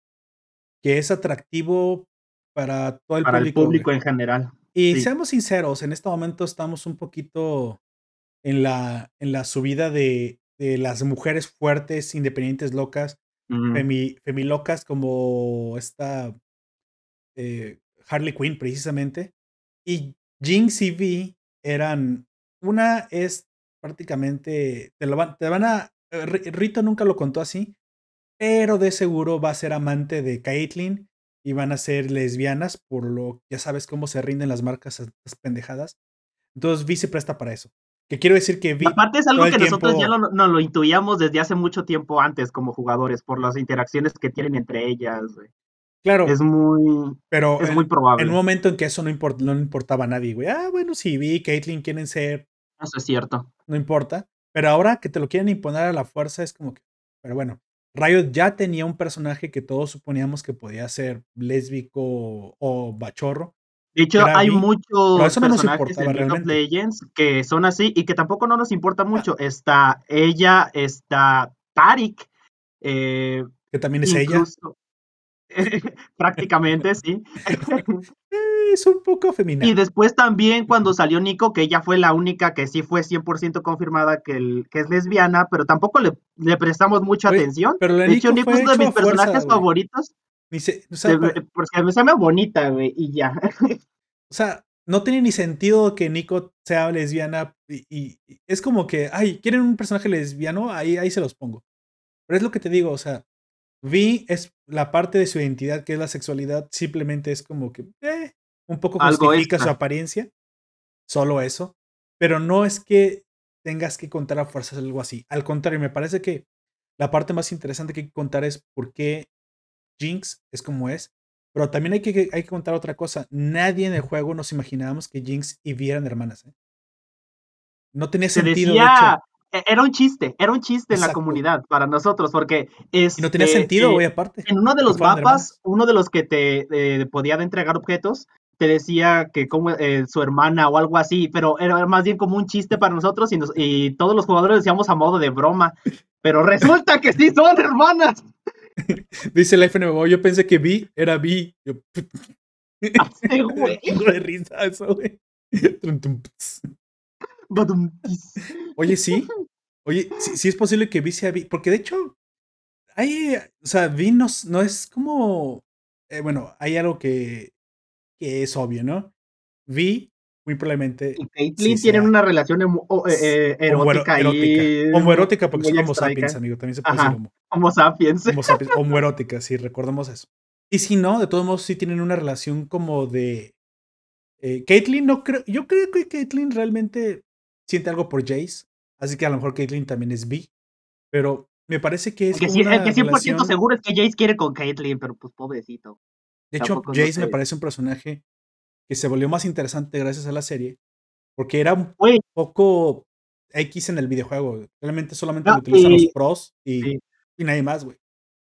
que es atractivo para todo el para público. el público en general. Y seamos sinceros, en este momento estamos un poquito en la, en la subida de, de las mujeres fuertes, independientes, locas, femi, femilocas como esta eh, Harley Quinn precisamente. Y Jinx y V eran, una es prácticamente, te, van, te van a, eh, Rito nunca lo contó así, pero de seguro va a ser amante de Caitlyn y van a ser lesbianas, por lo ya sabes cómo se rinden las marcas a las pendejadas. Entonces Vi se presta para eso. Que quiero decir que Vi. Aparte es algo que nosotros ya no, lo intuíamos desde hace mucho tiempo antes como jugadores, por las interacciones que tienen entre ellas. Claro. Es muy. Pero es muy probable. En un momento en que eso no, no importaba a nadie, güey. Ah, bueno, sí, Vi y Caitlyn quieren ser. Eso es cierto. No importa. Pero ahora que te lo quieren imponer a la fuerza es como que. Pero bueno, Riot ya tenía un personaje que todos suponíamos que podía ser lésbico o bachorro. De hecho, hay muchos personajes en League of Legends que son así y que tampoco no nos importa mucho. Está ella, está Tarik. Eh, que también es ella. (laughs) prácticamente, sí. (laughs) es un poco femenina. Y después también cuando salió Nico, que ella fue la única que sí fue 100% confirmada que, que es lesbiana, pero tampoco le, le prestamos mucha atención. Pero de hecho, Nico es de mis personajes favoritos. Porque me sale bonita, güey, y ya. (laughs) o sea, no tiene ni sentido que Nico sea lesbiana y, es como que, ay, ¿quieren un personaje lesbiano? Ahí, ahí se los pongo. Pero es lo que te digo, o sea, Vi es la parte de su identidad que es la sexualidad, simplemente es como que, eh, un poco justifica su apariencia, solo eso, pero no es que tengas que contar a fuerzas algo así. Al contrario, me parece que la parte más interesante que hay que contar es por qué Jinx es como es, pero también hay que, hay que contar otra cosa. Nadie en el juego nos imaginábamos que Jinx y Vi eran hermanas. ¿eh? No tenía sentido. E, era un chiste, era un chiste en la comunidad para nosotros, porque es. no tenía este, sentido, güey, aparte. En uno de los mapas, uno de los que te eh, podía entregar objetos, te decía que como eh, su hermana o algo así, pero era más bien como un chiste para nosotros y, todos los jugadores decíamos a modo de broma, pero resulta que sí son hermanas. (laughs) Dice la FNMO, yo pensé que Vi era Vi. Yo... güey. (laughs) de risa eso, güey. Oye, sí. Oye, sí, es posible que Vi sea Vi, porque de hecho, hay, o sea, Vi no, no es como, eh, bueno, hay algo que que es obvio, ¿no? Vi, muy probablemente. Y Caitlyn tienen una relación eh, eh, erótica, y. Homoerótica, porque son homo sapiens, amigo. También se puede decir homo. Homo sapiens. Homo sapiens. (laughs) Homoerótica, sí, recordemos eso. Y si no, de todos modos, sí tienen una relación como de. Eh, Caitlyn no creo. Yo creo que Caitlyn realmente siente algo por Jace. Así que a lo mejor Caitlyn también es bi. Pero me parece que es. El que, el que 100% seguro es que Jace quiere con Caitlyn, pero pues pobrecito. De hecho, Jace me parece un personaje que se volvió más interesante gracias a la serie, porque era un poco X en el videojuego. Realmente solamente lo utilizan los pros y, y nadie más, güey.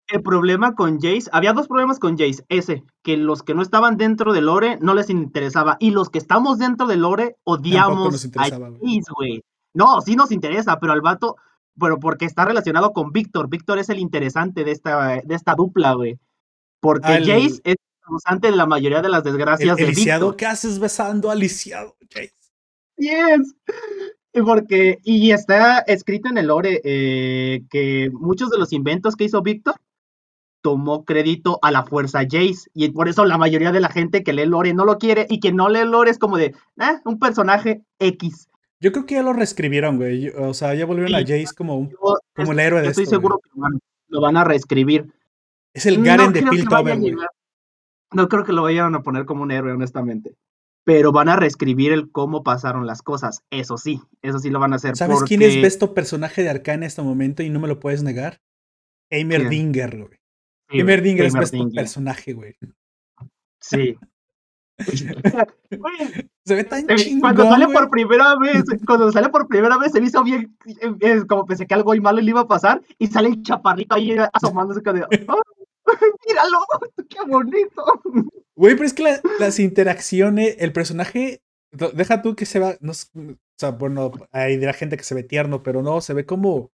El problema con Jace, había dos problemas con Jace. Ese, que los que no estaban dentro del lore no les interesaba. Y los que estamos dentro del lore odiamos a Jace, güey. No, sí nos interesa, pero al vato, pero porque está relacionado con Víctor. Víctor es el interesante de esta, de esta dupla, güey. Porque Ah, Jace es causante de la mayoría de las desgracias El, el de lisiado. ¿qué haces besando al lisiado, Jace? Yes. Porque, y está escrito en el lore eh, que muchos de los inventos que hizo Víctor tomó crédito a la fuerza Jace. Y por eso la mayoría de la gente que lee lore no lo quiere y que no lee lore es como de, ah, un personaje X. Yo creo que ya lo reescribieron, güey. O sea, ya volvieron a Sí. Jace como, un- Yo como el héroe de estoy esto, güey. seguro que lo van, a reescribir. Es el No Garen de a Piltover, güey. llegar- No creo que lo vayan a poner como un héroe, honestamente. Pero van a reescribir el cómo pasaron las cosas. Eso sí, eso sí lo van a hacer. ¿Sabes quién es besto personaje de Arcane en este momento y no me lo puedes negar? ¿Quién? Dinger, güey. Sí, Heimerdinger es besto personaje, güey. Sí. (laughs) Se ve tan eh, chingón, cuando sale güey. por primera vez, cuando sale por primera vez se me hizo bien, eh, eh, como pensé que algo malo le iba a pasar y sale el chaparrito ahí asomándose con el. (laughs) (laughs) míralo, (laughs) qué bonito. Güey, pero es que la- las interacciones, el personaje, deja tú que se va, no, o sea, bueno, hay de la gente que se ve tierno, pero no, se ve como,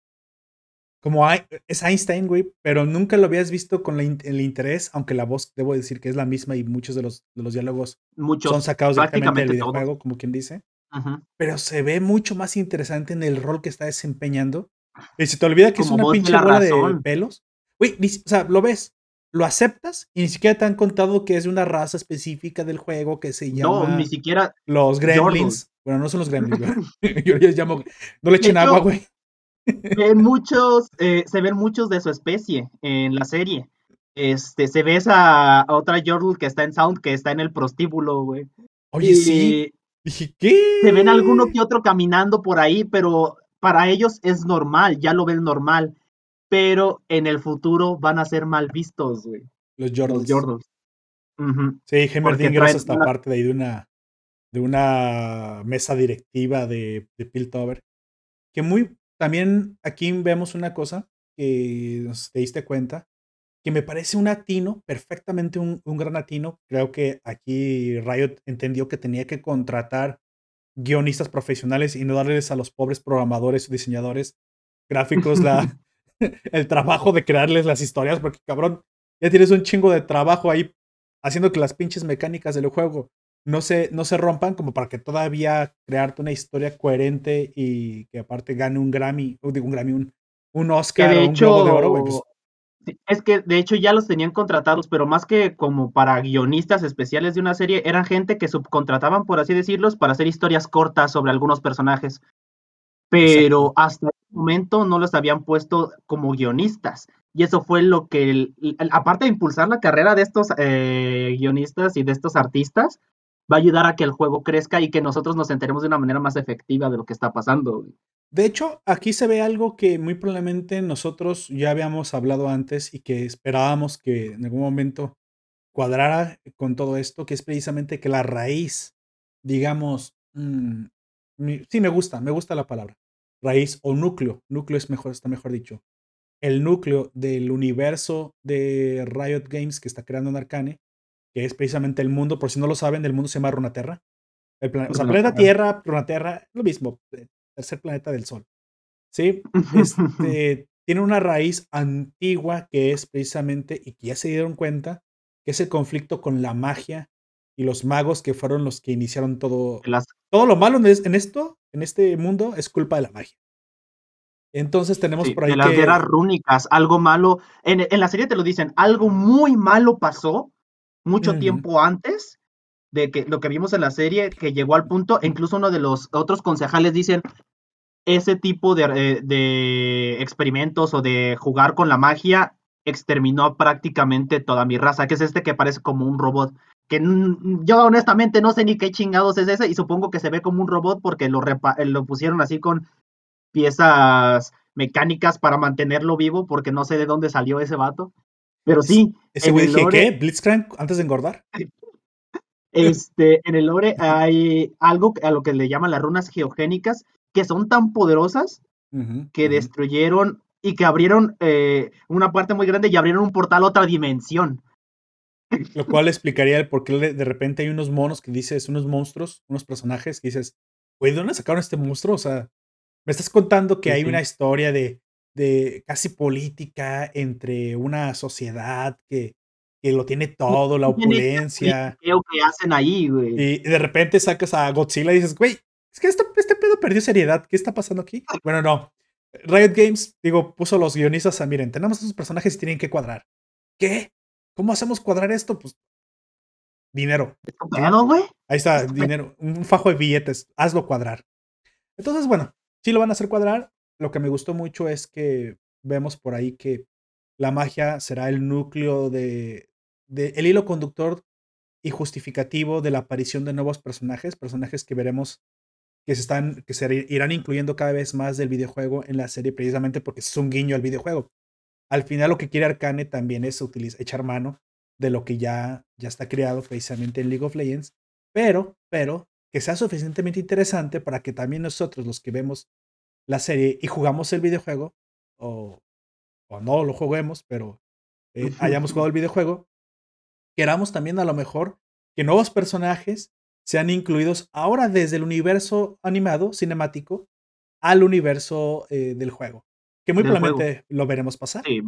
como es Einstein, güey, pero nunca lo habías visto con la el interés, aunque la voz, debo decir que es la misma y muchos de los, de los diálogos Muchos, son sacados directamente del videojuego, como quien dice, pero se ve mucho más interesante en el rol que está desempeñando. Y se te olvida que es una pinche la bola de pelos. Güey, o sea, lo ves, lo aceptas y ni siquiera te han contado que es de una raza específica del juego que se No, llama ni siquiera, los gremlins. Bueno, no son los gremlins, (laughs) güey. (laughs) Yo les llamo. No le echen agua, güey. muchos, eh, se ven muchos de su especie en la serie. Este, se ve esa otra Yordle que está en Sound, que está en el prostíbulo, güey. Oye, Y sí. Dije, ¿qué? Se ven alguno que otro caminando por ahí, pero para ellos es normal, ya lo ven normal. Pero en el futuro van a ser mal vistos, güey. Los Los Jordals. Yordles. Ujú. Sí, es traen hasta una- parte de ahí de una, de una mesa directiva de, de Piltover. Que muy. También aquí vemos una cosa que nos te diste cuenta. Que me parece un atino, perfectamente un, un gran atino. Creo que aquí Riot entendió que tenía que contratar guionistas profesionales y no darles a los pobres programadores o diseñadores gráficos la, (laughs) (laughs) (laughs) el trabajo de crearles las historias, porque cabrón, ya tienes un chingo de trabajo ahí haciendo que las pinches mecánicas del juego no se, no se rompan, como para que todavía crearte una historia coherente y que aparte gane un Grammy, o digo un Grammy, un, un Oscar de o un Globo de Oro, pues, es que de hecho ya los tenían contratados, pero más que como para guionistas especiales de una serie, eran gente que subcontrataban, por así decirlos, para hacer historias cortas sobre algunos personajes. Pero hasta momento no los habían puesto como guionistas. Y eso fue lo que, aparte de impulsar la carrera de estos eh, guionistas y de estos artistas, va a ayudar a que el juego crezca y que nosotros nos enteremos de una manera más efectiva de lo que está pasando. De hecho, aquí se ve algo que muy probablemente nosotros ya habíamos hablado antes y que esperábamos que en algún momento cuadrara con todo esto, que es precisamente que la raíz, digamos, mm, sí me gusta, me gusta la palabra, raíz o núcleo, núcleo es mejor, está mejor dicho, el núcleo del universo de Riot Games que está creando en Arcane, que es precisamente el mundo, por si no lo saben, el mundo se llama Runaterra. El plane- o sea, planeta. Tierra, Runaterra, lo mismo, eh, tercer planeta del Sol. ¿Sí? Este, (laughs) tiene una raíz antigua que es precisamente, y que ya se dieron cuenta, que es el conflicto con la magia y los magos que fueron los que iniciaron todo. Las- Todo lo malo en es- en esto, en este mundo, es culpa de la magia. Entonces tenemos Sí, por ahí de las que. guerras rúnicas, algo malo. En, en la serie te lo dicen, algo muy malo pasó mucho tiempo antes de que lo que vimos en la serie, que llegó al punto, incluso uno de los otros concejales dicen, ese tipo de, eh, de experimentos o de jugar con la magia exterminó prácticamente toda mi raza, que es este que parece como un robot. Que yo honestamente no sé ni qué chingados es ese y supongo que se ve como un robot porque lo, repa- eh, lo pusieron así con piezas mecánicas para mantenerlo vivo porque no sé de dónde salió ese vato. Pero sí, Ese güey dije, lore- ¿qué? ¿Blitzcrank antes de engordar? (laughs) este, en el lore hay algo a lo que le llaman las runas geogénicas que son tan poderosas que destruyeron y que abrieron eh, una parte muy grande y abrieron un portal a otra dimensión. Lo cual explicaría el por qué de repente hay unos monos que dices, unos monstruos, unos personajes que dices, güey, ¿de dónde sacaron este monstruo? O sea, Me estás contando que hay una historia de, de casi política entre una sociedad que, que lo tiene todo, la opulencia. ¿Qué que hacen ahí, güey? Y de repente sacas a Godzilla y dices, güey, es que este, este pedo perdió seriedad. ¿Qué está pasando aquí? (laughs) Bueno, no. Riot Games, digo, puso los guionistas a, miren, tenemos estos personajes y tienen que cuadrar. ¿Qué? ¿Cómo hacemos cuadrar esto? Pues dinero. güey? Ahí está, dinero. Un fajo de billetes. Hazlo cuadrar. Entonces, bueno, sí lo van a hacer cuadrar. Lo que me gustó mucho es que vemos por ahí que la magia será el núcleo de, de el hilo conductor y justificativo de la aparición de nuevos personajes, personajes que veremos que se están que se irán incluyendo cada vez más del videojuego en la serie precisamente porque es un guiño al videojuego. Al final lo que quiere Arcane también es utilizar, echar mano de lo que ya, ya está creado precisamente en League of Legends, pero, pero que sea suficientemente interesante para que también nosotros los que vemos la serie y jugamos el videojuego, o, o no lo juguemos, pero eh, hayamos jugado el videojuego, queramos también a lo mejor que nuevos personajes sean incluidos ahora desde el universo animado, cinemático, al universo eh, del juego. Que muy probablemente lo veremos pasar. Sí,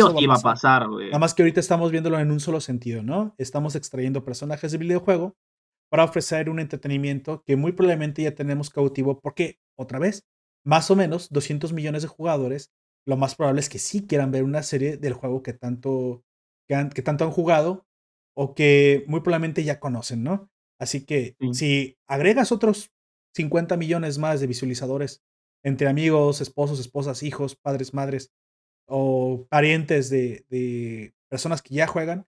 o sí va a pasar. Nada más que ahorita estamos viéndolo en un solo sentido, ¿no? Estamos extrayendo personajes del videojuego para ofrecer un entretenimiento que muy probablemente ya tenemos cautivo porque, otra vez, más o menos 200 millones de jugadores, lo más probable es que sí quieran ver una serie del juego que tanto, que tanto han jugado o que muy probablemente ya conocen, ¿no? Así que si agregas otros 50 millones más de visualizadores entre amigos, esposos, esposas, hijos, padres, madres o parientes de, personas que ya juegan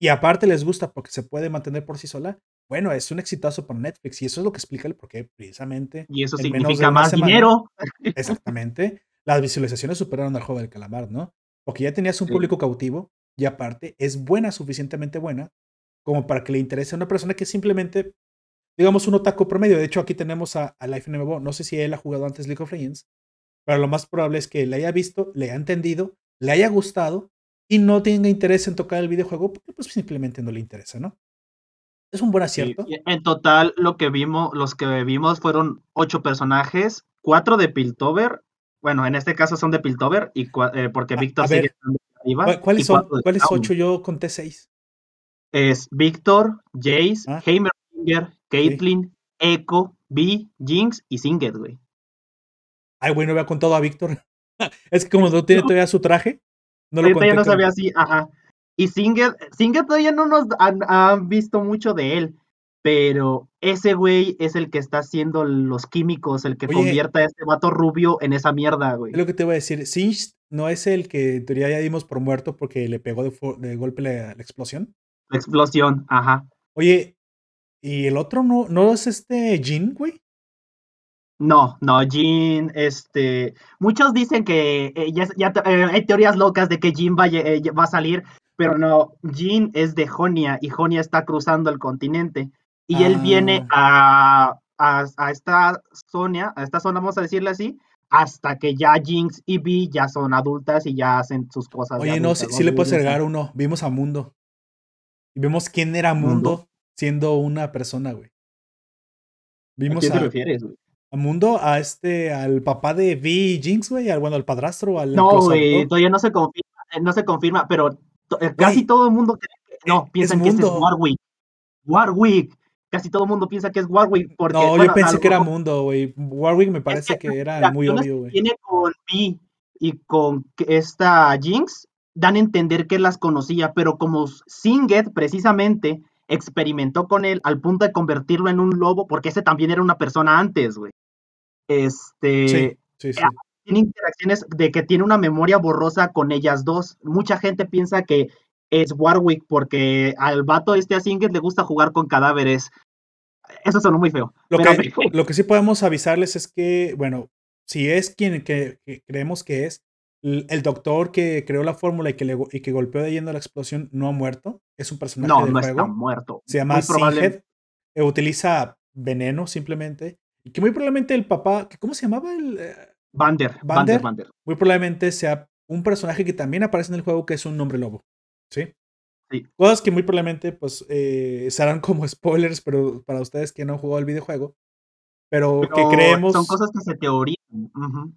y aparte les gusta porque se puede mantener por sí sola, bueno, es un exitazo para Netflix y eso es lo que explica el por qué precisamente. Y eso significa más dinero. (laughs) Exactamente. Las visualizaciones superaron al juego del calamar, ¿no? Porque ya tenías un público cautivo y aparte es buena, suficientemente buena, como para que le interese a una persona que simplemente, digamos, un otaku promedio. De hecho, aquí tenemos a, a Life MMO. No sé si él ha jugado antes League of Legends, pero lo más probable es que le haya visto, le haya entendido, le haya gustado y no tenga interés en tocar el videojuego porque pues simplemente no le interesa, ¿no? Es un buen acierto. en total, lo que vimos, los que vimos fueron ocho personajes, cuatro de Piltover. Bueno, en este caso son de Piltover y eh, porque Víctor sigue arriba. ¿Cuáles son? ¿Cuáles ocho? Yo conté seis es Víctor, Jace, ah. Heimerdinger, Caitlyn, Echo, B, Jinx y Singet, güey. Ay, güey, no había contado a Víctor. (laughs) es que como no tiene todavía su traje, no lo conté. no sabía así, ajá. Y Singet, Singet todavía no nos han, visto mucho de él, pero ese güey es el que está haciendo los químicos, el que convierta a este vato rubio en esa mierda, güey. Es lo que te voy a decir. Singed no es el que en teoría ya dimos por muerto porque le pegó de, golpe la explosión explosión, ajá. Oye, ¿y el otro no, no es este Jin, güey? No, no, Jin, este, muchos dicen que eh, ya, eh, hay teorías locas de que Jin va, eh, va, a salir, pero no, Jin es de Jonia y Jonia está cruzando el continente y él viene ah. a, a, esta zona, a esta zona, vamos a decirle así, hasta que ya Jinx y Vi ya son adultas y ya hacen sus cosas. Oye, no, si, le puedes agregar uno, vimos a Mundo. Y vemos quién era Mundo, siendo una persona, güey. Vimos ¿A qué te refieres, güey? A Mundo, a este, al papá de V Jinx, güey, al, bueno, al padrastro, al. No, güey, todavía no se confirma, eh, no se confirma, pero eh, casi todo el mundo cree que. No, piensan que es Warwick. Warwick. Casi todo el mundo piensa que es Warwick. Porque, no, yo pensé que era Mundo, güey. Warwick me parece que, era muy obvio, güey. Tiene con V y con esta Jinx dan a entender que las conocía, pero como Singet precisamente experimentó con él al punto de convertirlo en un lobo, porque ese también era una persona antes, güey. Este. Sí, sí, sí. Tiene interacciones de que tiene una memoria borrosa con ellas dos. Mucha gente piensa que es Warwick porque al vato este a Singet le gusta jugar con cadáveres. Eso sonó muy feo. Lo, que, lo que sí podemos avisarles es que, bueno, si es quien que creemos que es, el doctor que creó la fórmula y que, le, y que golpeó de yendo la explosión no ha muerto. Es un personaje no, del no juego. Está muerto. Se llama Sinhead. Eh, utiliza veneno simplemente. Y que muy probablemente el papá. ¿Cómo se llamaba? El, eh, Bander, Bander, Bander. Muy probablemente sea un personaje que también aparece en el juego que es un hombre lobo. ¿Sí? Sí. Cosas que muy probablemente pues eh, serán como (laughs) spoilers, pero para ustedes que no han jugado el videojuego, pero, que creemos... Son cosas que se teorizan.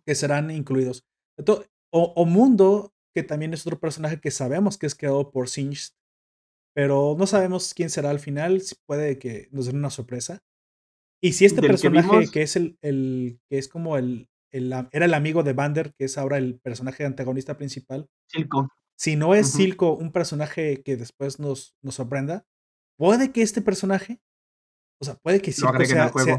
Que serán incluidos. O, o, Mundo, que también es otro personaje que sabemos que es creado por Singed, pero no sabemos quién será al final, puede que nos den una sorpresa. Y si este personaje que, es el, el, que es como el, el, era el amigo de Bander, que es ahora el personaje antagonista principal. Silco. Si no es Silco un personaje que después nos, nos sorprenda, puede que este personaje, o sea, puede que Silco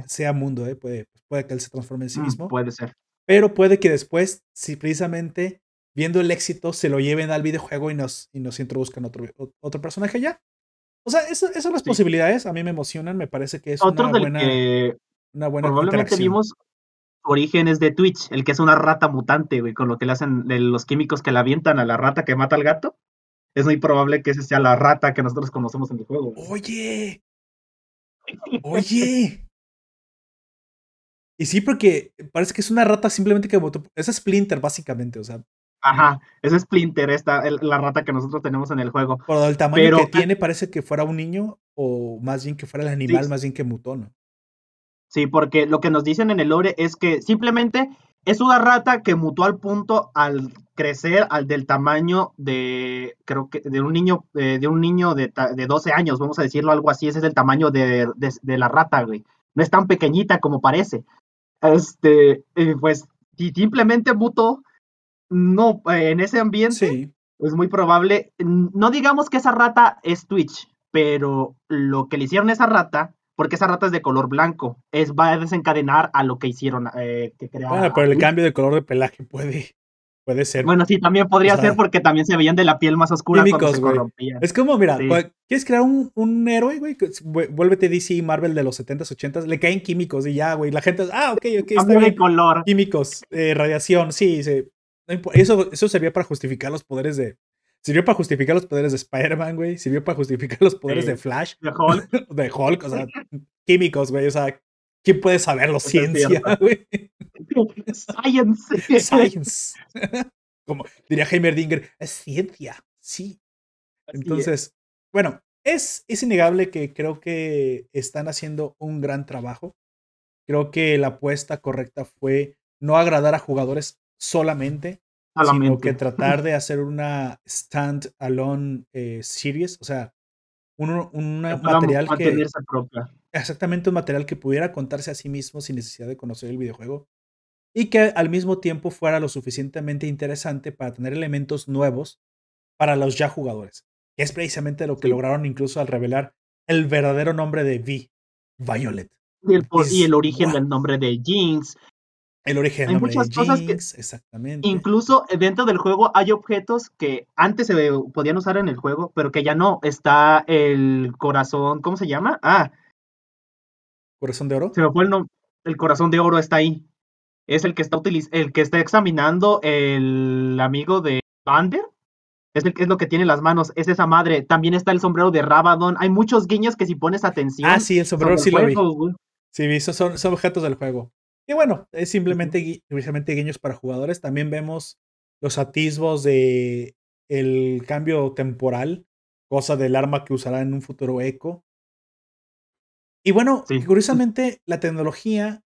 sea, mundo, ¿eh? puede, puede que él se transforme en sí mm, mismo. puede ser. Pero puede que después, si precisamente viendo el éxito, se lo lleven al videojuego y nos, y nos introduzcan otro, otro personaje ya. O sea, esas son las posibilidades. A mí me emocionan. Me parece que es una, buena, una buena. Probablemente vimos orígenes de Twitch, el que es una rata mutante, güey, con lo que le hacen los químicos que le avientan a la rata que mata al gato. Es muy probable que ese sea la rata que nosotros conocemos en el juego. Oye. Oye. Y sí, porque parece que es una rata simplemente que Es Splinter, básicamente, o sea. Ajá, es Splinter, esta, la rata que nosotros tenemos en el juego. Por el tamaño que tiene, parece que fuera un niño, o más bien que fuera el animal, más bien que mutó, ¿no? Sí, porque lo que nos dicen en el lore es que simplemente es una rata que mutó al punto al crecer al del tamaño de, creo que, de un niño, eh, de un niño de, de, 12 años, vamos a decirlo algo así, ese es el tamaño de, de, la rata, güey. No es tan pequeñita como parece. Este, pues, si simplemente mutó, no, eh, en ese ambiente, es muy probable, no digamos que esa rata es Twitch, pero lo que le hicieron a esa rata, porque esa rata es de color blanco, es, va a desencadenar a lo que hicieron, eh, que crearon. Bueno, pero el cambio de color de pelaje puede, puede ser. Bueno, sí, también podría ser porque también se veían de la piel más oscura cuando se. Es como, mira, ¿quieres crear un, un héroe, güey? Vuélvete DC y Marvel de los 70s, 80s, le caen químicos y ya, güey. La gente, ah, ok, ok, está bien. color. Químicos, eh, radiación, sí, sí. Eso, eso servía para justificar los poderes de. Sirvió para justificar los poderes de Spider-Man, güey. Sirvió para justificar los poderes de Flash. De Hulk. (laughs) de Hulk, o sea, químicos, güey. O sea, ¿quién puede saberlo? Ciencia, güey. Science. Science. (laughs) Como diría Heimerdinger, es ciencia, sí. Entonces, bueno, es, es innegable que creo que están haciendo un gran trabajo. Creo que la apuesta correcta fue no agradar a jugadores solamente, sino que tratar (laughs) de hacer una stand-alone eh, series, o sea, un, material que... Exactamente un material que pudiera contarse a sí mismo sin necesidad de conocer el videojuego y que al mismo tiempo fuera lo suficientemente interesante para tener elementos nuevos para los ya jugadores. Que es precisamente lo que lograron incluso al revelar el verdadero nombre de V, Violet. Y el, origen del nombre de Jinx, el origen hay muchas cosas que, exactamente. Incluso dentro del juego hay objetos que antes se podían usar en el juego, pero que ya no. Está el corazón, ¿cómo se llama? Ah. ¿Corazón de oro? Se me fue el nombre. El corazón de oro está ahí. Es el que está el que está examinando el amigo de Bander. Es, el, es lo que tiene las manos, es esa madre. También está el sombrero de Rabadon. Hay muchos guiños que si pones atención. Ah, sí, el sombrero sí lo vi. Sí, son, son objetos del juego. Y bueno, es simplemente, precisamente guiños para jugadores. También vemos los atisbos de el cambio temporal, cosa del arma que usará en un futuro eco. Y bueno, curiosamente, la tecnología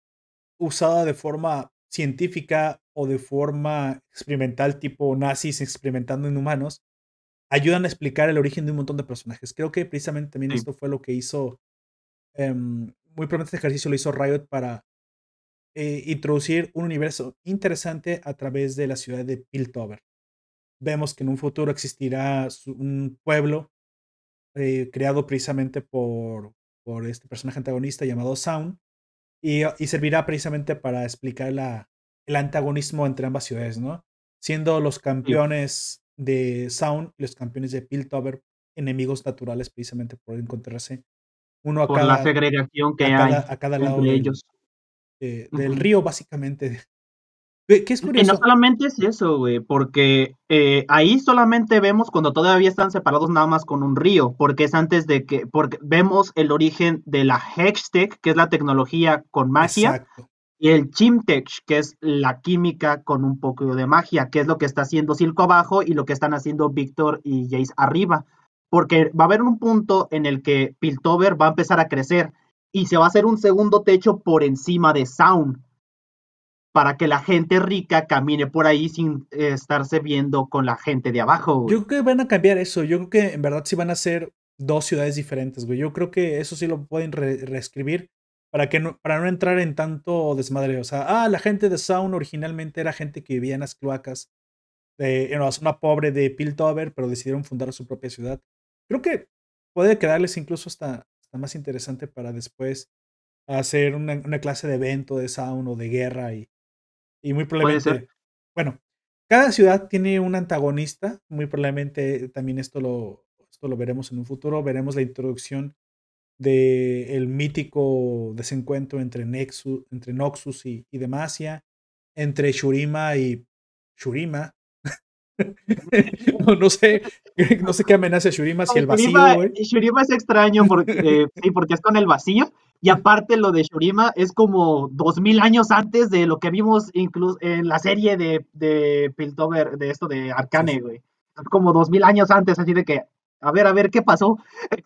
usada de forma científica o de forma experimental, tipo nazis experimentando en humanos, ayudan a explicar el origen de un montón de personajes. Creo que precisamente también esto fue lo que hizo, em, muy probablemente este ejercicio lo hizo Riot para eh, introducir un universo interesante a través de la ciudad de Piltover. Vemos que en un futuro existirá un pueblo eh, creado precisamente por, por este personaje antagonista llamado Sound y, y servirá precisamente para explicar la, el antagonismo entre ambas ciudades, ¿no? Siendo los campeones de Sound y los campeones de Piltover enemigos naturales precisamente por encontrarse uno a cada, la segregación que hay a cada lado de ellos del río, básicamente. ¿Qué es curioso? Y no solamente es eso, güey, porque eh, ahí solamente vemos cuando todavía están separados nada más con un río, porque es antes de que, porque vemos el origen de la Hextech, que es la tecnología con magia, y el Chimtech, que es la química con un poco de magia, que es lo que está haciendo Silco abajo y lo que están haciendo Víctor y Jace arriba, porque va a haber un punto en el que Piltover va a empezar a crecer y se va a hacer un segundo techo por encima de Sound para que la gente rica camine por ahí sin eh, estarse viendo con la gente de abajo. Yo creo que van a cambiar eso. Yo creo que en verdad sí van a ser dos ciudades diferentes, güey. Yo creo que eso sí lo pueden reescribir para, que no, para no entrar en tanto desmadre. O sea, ah, la gente de Sound originalmente era gente que vivía en las cloacas de en una zona pobre de Piltover, pero decidieron fundar su propia ciudad. Creo que puede quedarles incluso hasta, hasta más interesante para después hacer una, una, clase de evento de Sound o de guerra y y muy probablemente. Bueno, cada ciudad tiene un antagonista. Muy probablemente también esto lo, esto lo veremos en un futuro. Veremos la introducción del el mítico desencuentro entre, Nexus, entre Noxus y, y Demacia, entre Shurima y Shurima. (laughs) no, sé, (laughs) no sé qué amenaza Shurima si el vacío, Shurima es extraño porque, eh, (laughs) sí, porque es con el vacío y aparte lo de Shurima es como dos mil años antes de lo que vimos incluso en la serie de, de Piltover, de esto de Arcane, güey. Como dos mil años antes, así de que, a ver, a ver, ¿qué pasó?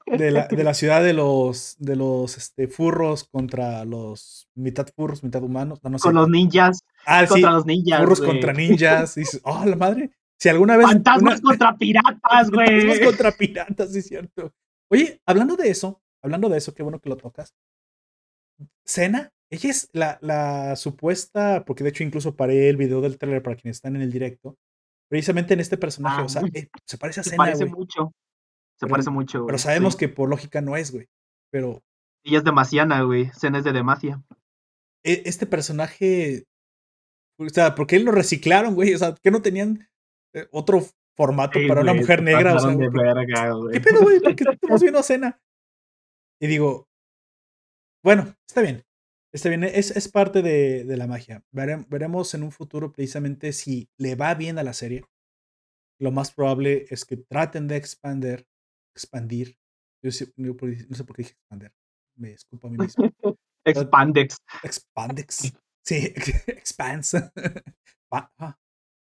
De la, de la ciudad de los, de los este, furros contra los mitad furros, mitad humanos. No, Con los ninjas. Ah, contra los ninjas. Furros contra ninjas. Y dices, oh, la madre. Si alguna vez. Fantasmas contra piratas, (laughs) güey. Fantasmas contra piratas, sí, cierto. Oye, hablando de eso, hablando de eso, qué bueno que lo tocas. Cena, ella es la, la supuesta, porque de hecho incluso paré el video del trailer para quienes están en el directo, precisamente en este personaje, o sea, ah, eh, se parece a Cena. Se parece mucho. Se parece mucho. Pero sabemos que por lógica no es, güey. Pero. Ella es demasiana, güey. Cena es de Demacia. E, este personaje. O sea, ¿por qué lo reciclaron, güey? O sea, ¿qué no tenían otro formato para una mujer negra? O sea, ¿qué pedo, güey? ¿Por qué estamos (laughs) viendo Cena? Y digo, bueno, está bien. Está bien, es, es parte de, de la magia. veremos en un futuro precisamente si le va bien a la serie. Lo más probable es que traten de expander, expandir. Yo no, sé por qué dije expander. Me disculpo a mí mismo. (laughs) Expandex. Expandex. Sí, (laughs) expands.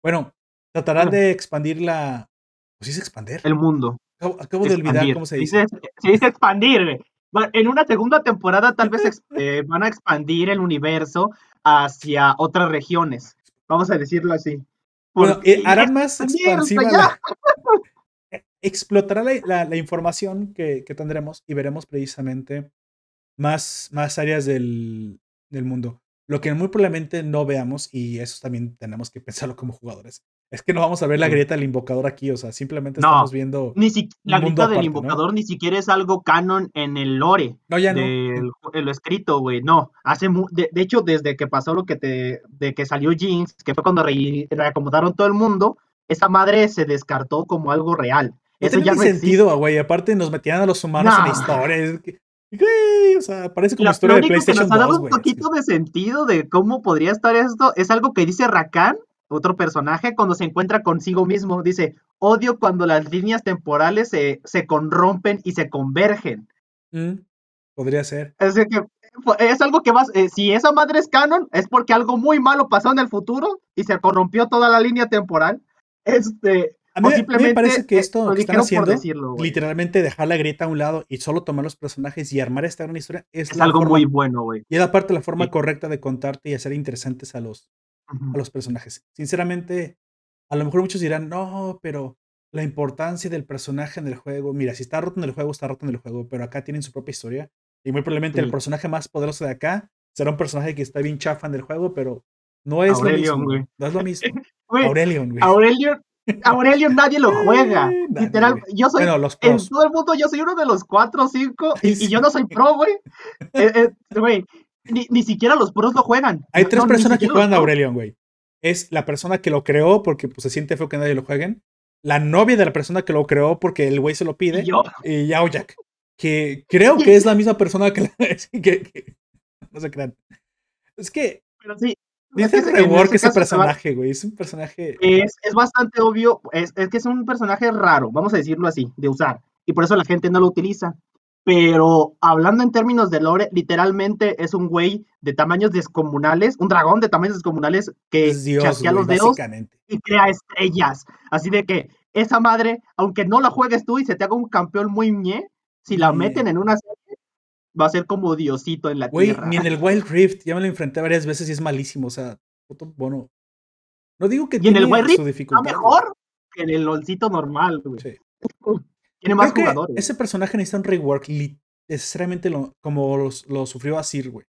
bueno, tratarán de expandir la. ¿Pues dice expander? El mundo. Acabo, de olvidar cómo se dice. Se dice expandir. En una segunda temporada tal vez eh, van a expandir el universo hacia otras regiones. Vamos a decirlo así. Bueno, eh, harán más expansiva la, (laughs) explotará la, la, información que, que, tendremos y veremos precisamente más, más áreas del, del mundo. Lo que muy probablemente no veamos, y eso también tenemos que (laughs) pensarlo como jugadores, es que no vamos a ver la grieta del invocador aquí, o sea, simplemente estamos viendo. Ni la grieta del invocador ni siquiera es algo canon en el lore. No, ya no. lo escrito, güey. No. Hace de, hecho, desde que pasó lo que te. de que salió Jinx, que fue cuando reacomodaron todo el mundo, esa madre se descartó como algo real. Eso ya no sentido, güey. Aparte nos metían a los humanos en historias o sea, parece como historia de PlayStation que nos ha dado un poquito de sentido de cómo podría estar esto es algo que dice Rakan, otro personaje, cuando se encuentra consigo mismo. Dice, odio cuando las líneas temporales se, se corrompen y se convergen. Mm, podría ser. Es, que, es algo que vas, eh, si esa madre es canon, es porque algo muy malo pasó en el futuro y se corrompió toda la línea temporal. Este, a mí, me parece que esto que están haciendo, literalmente dejar la grieta a un lado y solo tomar los personajes y armar esta gran historia, es, algo muy bueno, güey. Y es aparte la forma correcta de contarte y hacer interesantes a los, a los personajes. Sinceramente, a lo mejor muchos dirán, no, pero la importancia del personaje en el juego, mira, si está roto en el juego, está roto en el juego, pero acá tienen su propia historia. Y muy probablemente el personaje más poderoso de acá será un personaje que está bien chafa en el juego, pero no es lo mismo. No es lo mismo. (laughs) Aurelion, güey. Aurelion, Aurelio nadie lo juega. (laughs) Literal, yo soy. en todo el mundo, yo soy uno de los cuatro o cinco. (laughs) Y, yo no soy pro, güey. Eh, eh, ni, siquiera los pros lo juegan. Hay tres personas que juegan a Aurelion, güey. Es la persona que lo creó porque pues, se siente feo que nadie lo jueguen. La novia de la persona que lo creó porque el güey se lo pide. Y, Yao Jack. Que creo que es la misma persona que, (laughs) que (laughs) no se crean. Es que. Pero sí, Dice es rework ese personaje, güey. Es un personaje. Es, es bastante obvio. Es, es, que es un personaje raro, vamos a decirlo así, de usar. Y por eso la gente no lo utiliza. Pero hablando en términos de lore, literalmente es un güey de tamaños descomunales, un dragón de tamaños descomunales que chasquea los dedos y crea estrellas. Así de que esa madre, aunque no la juegues tú y se te haga un campeón muy ñe, si la meten en una serie, va a ser como Diosito en la Güey, tierra. ni en el Wild Rift, ya me lo enfrenté varias veces y es malísimo, o sea, bueno. No digo que Y en el Wild Rift su está mejor que en el LOLcito normal, güey. Sí. (laughs) Tiene más Creo que jugadores. ese personaje necesita un rework, necesariamente lo, como lo, sufrió Asir, güey.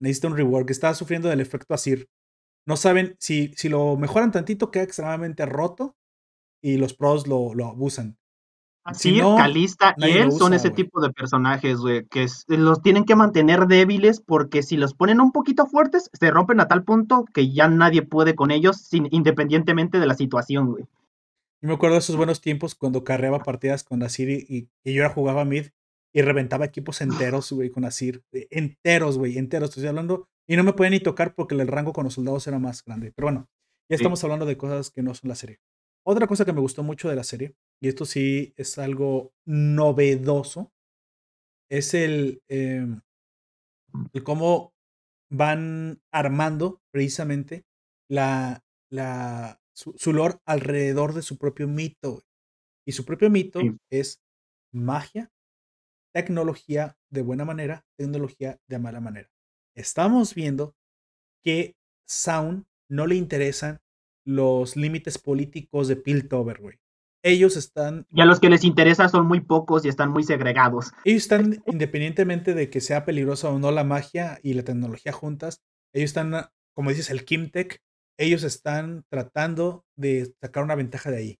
Necesita un rework, está sufriendo del efecto Asir. No saben, si, si lo mejoran tantito, queda extremadamente roto y los pros lo, lo abusan. Así, si no, Calista y él son ese tipo de personajes, güey, que es- los tienen que mantener débiles porque si los ponen un poquito fuertes, se rompen a tal punto que ya nadie puede con ellos sin, independientemente de la situación, güey. Yo me acuerdo de esos buenos tiempos cuando carreaba partidas con Asir y, y- y yo ya jugaba mid y reventaba equipos enteros, güey, con Asir. eh, Enteros, güey, enteros, estoy hablando. Y no me podía ni tocar porque el rango con los soldados era más grande. Pero bueno, ya Sí. estamos hablando de cosas que no son la serie. Otra cosa que me gustó mucho de la serie, y esto sí es algo novedoso, es el, em, el cómo van armando precisamente la, la, su, su lore alrededor de su propio mito. güey. Y su propio mito Sí. es magia, tecnología de buena manera, tecnología de mala manera. Estamos viendo que Sound no le interesan los límites políticos de Piltover, güey. Ellos están Y a los que les interesa son muy pocos y están muy segregados. ellos están, (laughs) independientemente de que sea peligrosa o no la magia y la tecnología juntas, ellos están, como dices, el Kimtech, ellos están tratando de sacar una ventaja de ahí.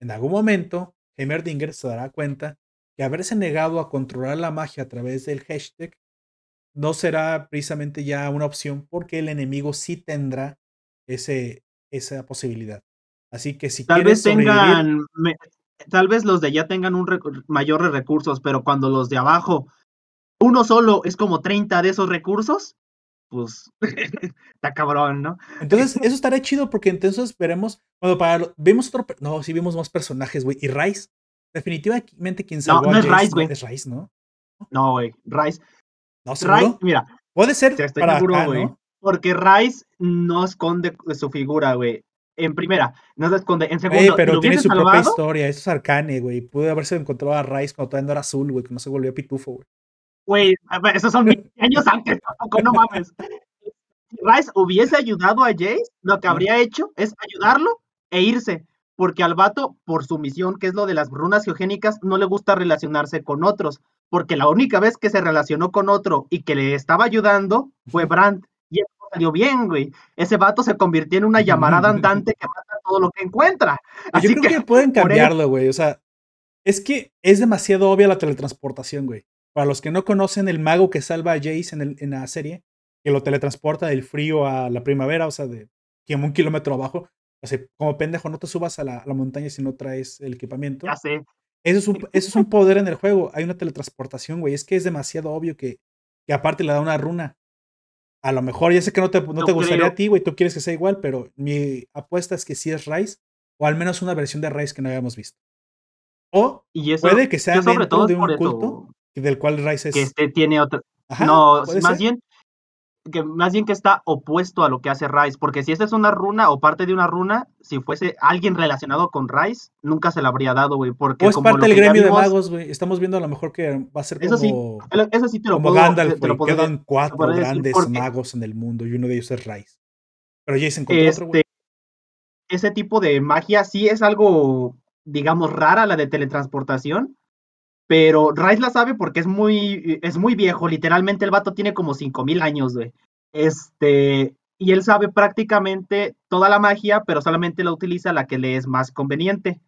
En algún momento, Heimerdinger se dará cuenta que haberse negado a controlar la magia a través del hashtag no será precisamente ya una opción porque el enemigo sí tendrá ese, esa posibilidad. Así que si Tal quieres vez tengan, me- tal vez los de allá tengan un recu- mayores recursos, pero cuando los de abajo, uno solo es como 30 de esos recursos, pues (laughs) está cabrón, ¿no? Entonces, (laughs) eso estará chido porque entonces veremos. Bueno, para. lo- Vimos otro. No, sí vimos más personajes, güey. Y Rice. Definitivamente quien No, salvó no a es Jace Rice, güey. Es Rice, ¿no? No, güey, Rice. No, Rice, mira, Puede ser estoy para seguro, acá. ¿no? Porque Rice no esconde su figura, güey. En primera, no se esconde. En segundo, pero lo tiene su propia historia. Eso es arcane, güey. Pude haberse encontrado a Rice cuando todavía no era azul, güey. Que no se volvió pitufo, güey. Güey, esos son 20 (laughs) años antes, tampoco, no mames. Si Rice hubiese ayudado a Jace, lo que habría hecho es ayudarlo e irse. Porque al vato, por su misión, que es lo de las runas geogénicas, no le gusta relacionarse con otros. Porque la única vez que se relacionó con otro y que le estaba ayudando fue. Brandt. Y eso salió bien, güey. Ese vato se convirtió en una llamarada (laughs) andante que mata todo lo que encuentra. Yo creo que, que pueden cambiarlo, güey. O sea, es que es demasiado obvia la teletransportación, güey. Para los que no conocen el mago que salva a Jace en, el- en la serie, que lo teletransporta del frío a la primavera, o sea, de como un kilómetro abajo. O sea, como pendejo, no te subas a la, a la montaña si no traes el equipamiento. ya sé. Eso es, un, (laughs) eso es un poder en el juego. Hay una teletransportación, güey. Es que es demasiado obvio que, que aparte le da una runa. A lo mejor, ya sé que no te, no Yo te gustaría creo- a ti, güey. Tú quieres que sea igual, pero mi apuesta es que sí es Rice. O al menos una versión de Rice que no habíamos visto. O Y eso, puede que sea sobre todo de un eso culto del cual Rice es. que este tiene otra. Ajá, no, más ser. bien que más bien que está opuesto a lo que hace Rice, porque si esta es una runa o parte de una runa, si fuese alguien relacionado con Rice, nunca se la habría dado, güey, porque O es como parte del gremio de magos, güey. Estamos viendo a lo mejor que va a ser Eso sí, como, Eso sí te lo como puedo, Gandalf, te lo puedo Quedan cuatro grandes porque- magos en el mundo y uno de ellos es Rice. Pero Jason encontró otro, güey. este, ese tipo de magia sí es algo, digamos, rara la de teletransportación, pero Rice la sabe porque es muy, es muy viejo, literalmente el vato tiene como 5000 años, güey. Este, y él sabe prácticamente toda la magia, pero solamente la utiliza la que le es más conveniente.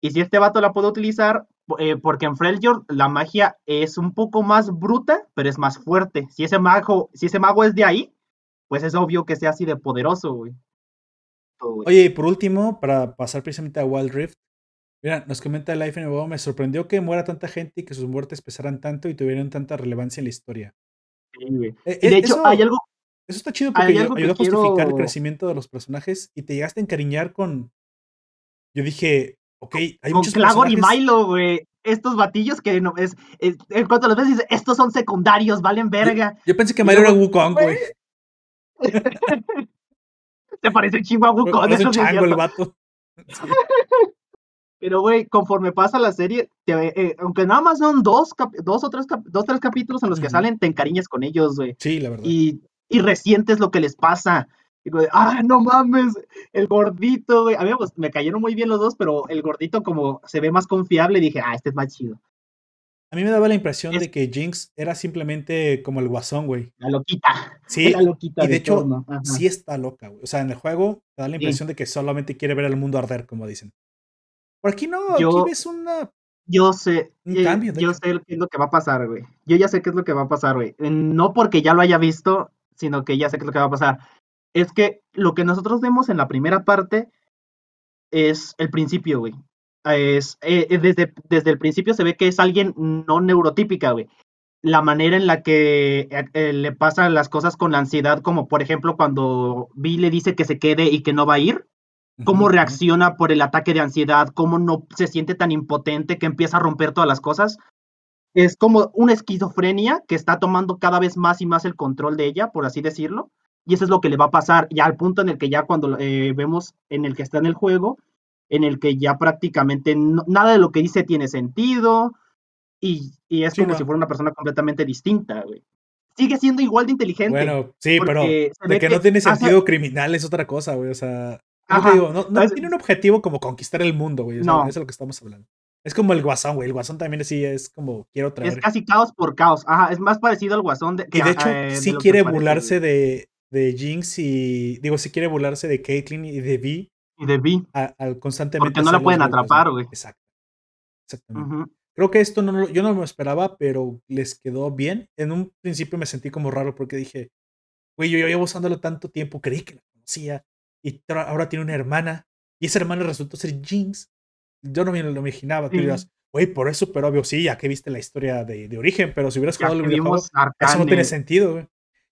Y si este vato la puede utilizar, eh, porque en Freljord la magia es un poco más bruta, pero es más fuerte. Si ese mago, si ese mago es de ahí, pues es obvio que sea así de poderoso, güey. Oye, y por último, para pasar precisamente a Wild Rift, mira, nos comenta Life NBO, me sorprendió que muera tanta gente y que sus muertes pesaran tanto y tuvieran tanta relevancia en la historia. Sí, güey. Eh, Y eh, de hecho, eso, hay algo, eso está chido porque ayuda a justificar el crecimiento de los personajes y te llegaste a encariñar con... Yo dije, ok, hay con muchos Clagor y. Milo, güey. Estos batillos que no, es, es- en cuanto los ves dices, estos son secundarios, valen verga. Yo pensé que Mario era Wukong, güey. Te (laughs) parece un chingo a (laughs) Wukong, eso un sí es chango el vato. (laughs) Pero, güey, conforme pasa la serie, eh, aunque nada más son dos, dos o tres, dos, tres capítulos en los que salen, te encariñas con ellos, güey. Sí, la verdad. Y, y resientes lo que les pasa. Digo, ah, no mames, el gordito, güey. A mí pues, me cayeron muy bien los dos, pero el gordito como se ve más confiable, dije, ah, este es más chido. A mí me daba la impresión de que Jinx era simplemente como el guasón, güey. La loquita. Sí, la loquita y de, hecho, sí está loca, güey. O sea, en el juego te da la impresión de que solamente quiere ver el mundo arder, como dicen. Por aquí no, aquí ves una. Yo sé. Un cambio, yo sé qué es lo que va a pasar, güey. Yo ya sé qué es lo que va a pasar, güey. No porque ya lo haya visto, sino que ya sé qué es lo que va a pasar. Es que lo que nosotros vemos en la primera parte es el principio, güey es, eh, eh, desde, desde el principio se ve que es alguien no neurotípica, güey. La manera en la que eh, le pasan las cosas con la ansiedad, como por ejemplo cuando Vi le dice que se quede y que no va a ir, cómo reacciona por el ataque de ansiedad, cómo no se siente tan impotente que empieza a romper todas las cosas. Es como una esquizofrenia que está tomando cada vez más y más el control de ella, por así decirlo. Y eso es lo que le va a pasar, ya al punto en el que ya cuando vemos en el que está en el juego, en el que ya prácticamente nada de lo que dice tiene sentido y, es como si fuera una persona completamente distinta, güey. Sigue siendo igual de inteligente. Bueno, sí, pero de que, no tiene sentido criminal es otra cosa, güey. O sea, no, tiene un objetivo como conquistar el mundo, güey. no. Eso es lo que estamos hablando. Es como el guasón, güey. El guasón también sí es como quiero traer. Es casi caos por caos. Ajá, es más parecido al guasón. De, y de hecho, eh, sí quiere burlarse de, de Jinx y. Digo, sí quiere burlarse de Caitlyn y de Vi y de Vi. Al, constantemente. Porque no la pueden atrapar, güey. Exacto. Exactamente. Creo que esto no, yo no me esperaba, pero les quedó bien. En un principio me sentí como raro porque dije, güey, yo, llevo usándolo tanto tiempo, creí que la conocía y ahora tiene una hermana y esa hermana resultó ser Jinx. Yo no me lo imaginaba. Tú dirás, güey, por eso, pero obvio, sí, ya que viste la historia de, de origen, pero si hubieras jugado el videojuego, eso no tiene sentido, güey.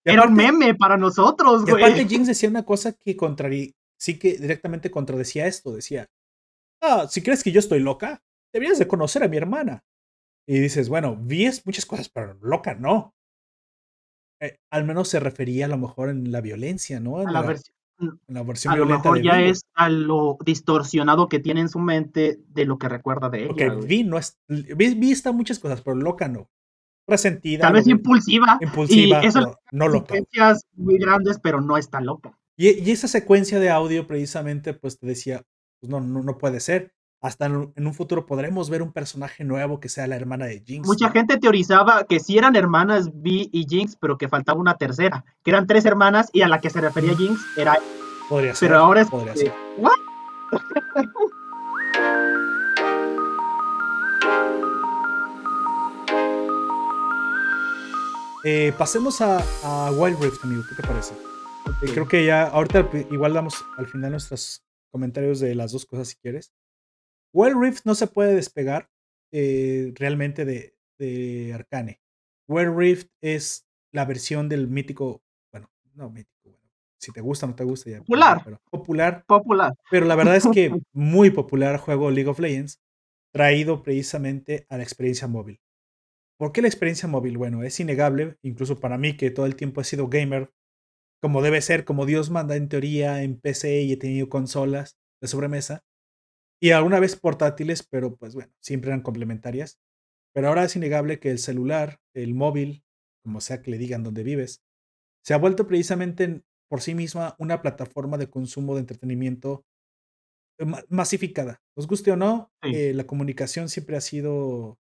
Era un meme para nosotros, güey. Y aparte, Jinx decía una cosa que sí que directamente contradecía esto. Decía, ah, si crees que yo estoy loca, deberías de conocer a mi hermana. Y dices, bueno, vi muchas cosas, pero loca no. Eh, al menos se refería a lo mejor en la violencia, ¿no? En la, versión. En la versión a lo mejor ya es a lo distorsionado que tiene en su mente de lo que recuerda de ella. Porque vi no es. Vi, está muchas cosas, pero loca no. Resentida. Tal vez impulsiva. Impulsiva. Y eso, no loca. muy grandes, pero no está loca. Y, esa secuencia de audio precisamente pues te decía, pues no, no, no puede ser. Hasta en, un futuro podremos ver un personaje nuevo que sea la hermana de Jinx. Mucha gente teorizaba que sí eran hermanas Vi y Jinx, pero que faltaba una tercera, que eran tres hermanas y a la que se refería Jinx era... Podría ser. Pero ahora es... Podría ser. (laughs) Eh, pasemos a, a Wild Rift, amigo. ¿Qué te parece? Creo que ya, ahorita igual damos al final nuestros comentarios de las dos cosas si quieres. Wild Rift no se puede despegar eh, realmente de, de Arcane. Wild Rift es la versión del mítico, bueno, no mítico, bueno, si te gusta o no te gusta ya. Popular. Pero, popular. Popular. Pero la verdad es (laughs) que muy popular juego League of Legends, traído precisamente a la experiencia móvil. ¿Por qué la experiencia móvil? Bueno, es innegable, incluso para mí que todo el tiempo he sido gamer como debe ser, como Dios manda en teoría en PC y he tenido consolas de sobremesa. Y alguna vez portátiles, pero pues bueno, siempre eran complementarias. Pero ahora es innegable que el celular, el móvil, como sea que le digan donde vives, se ha vuelto precisamente por sí misma una plataforma de consumo de entretenimiento eh, masificada. Nos guste o no, eh, la comunicación siempre ha sido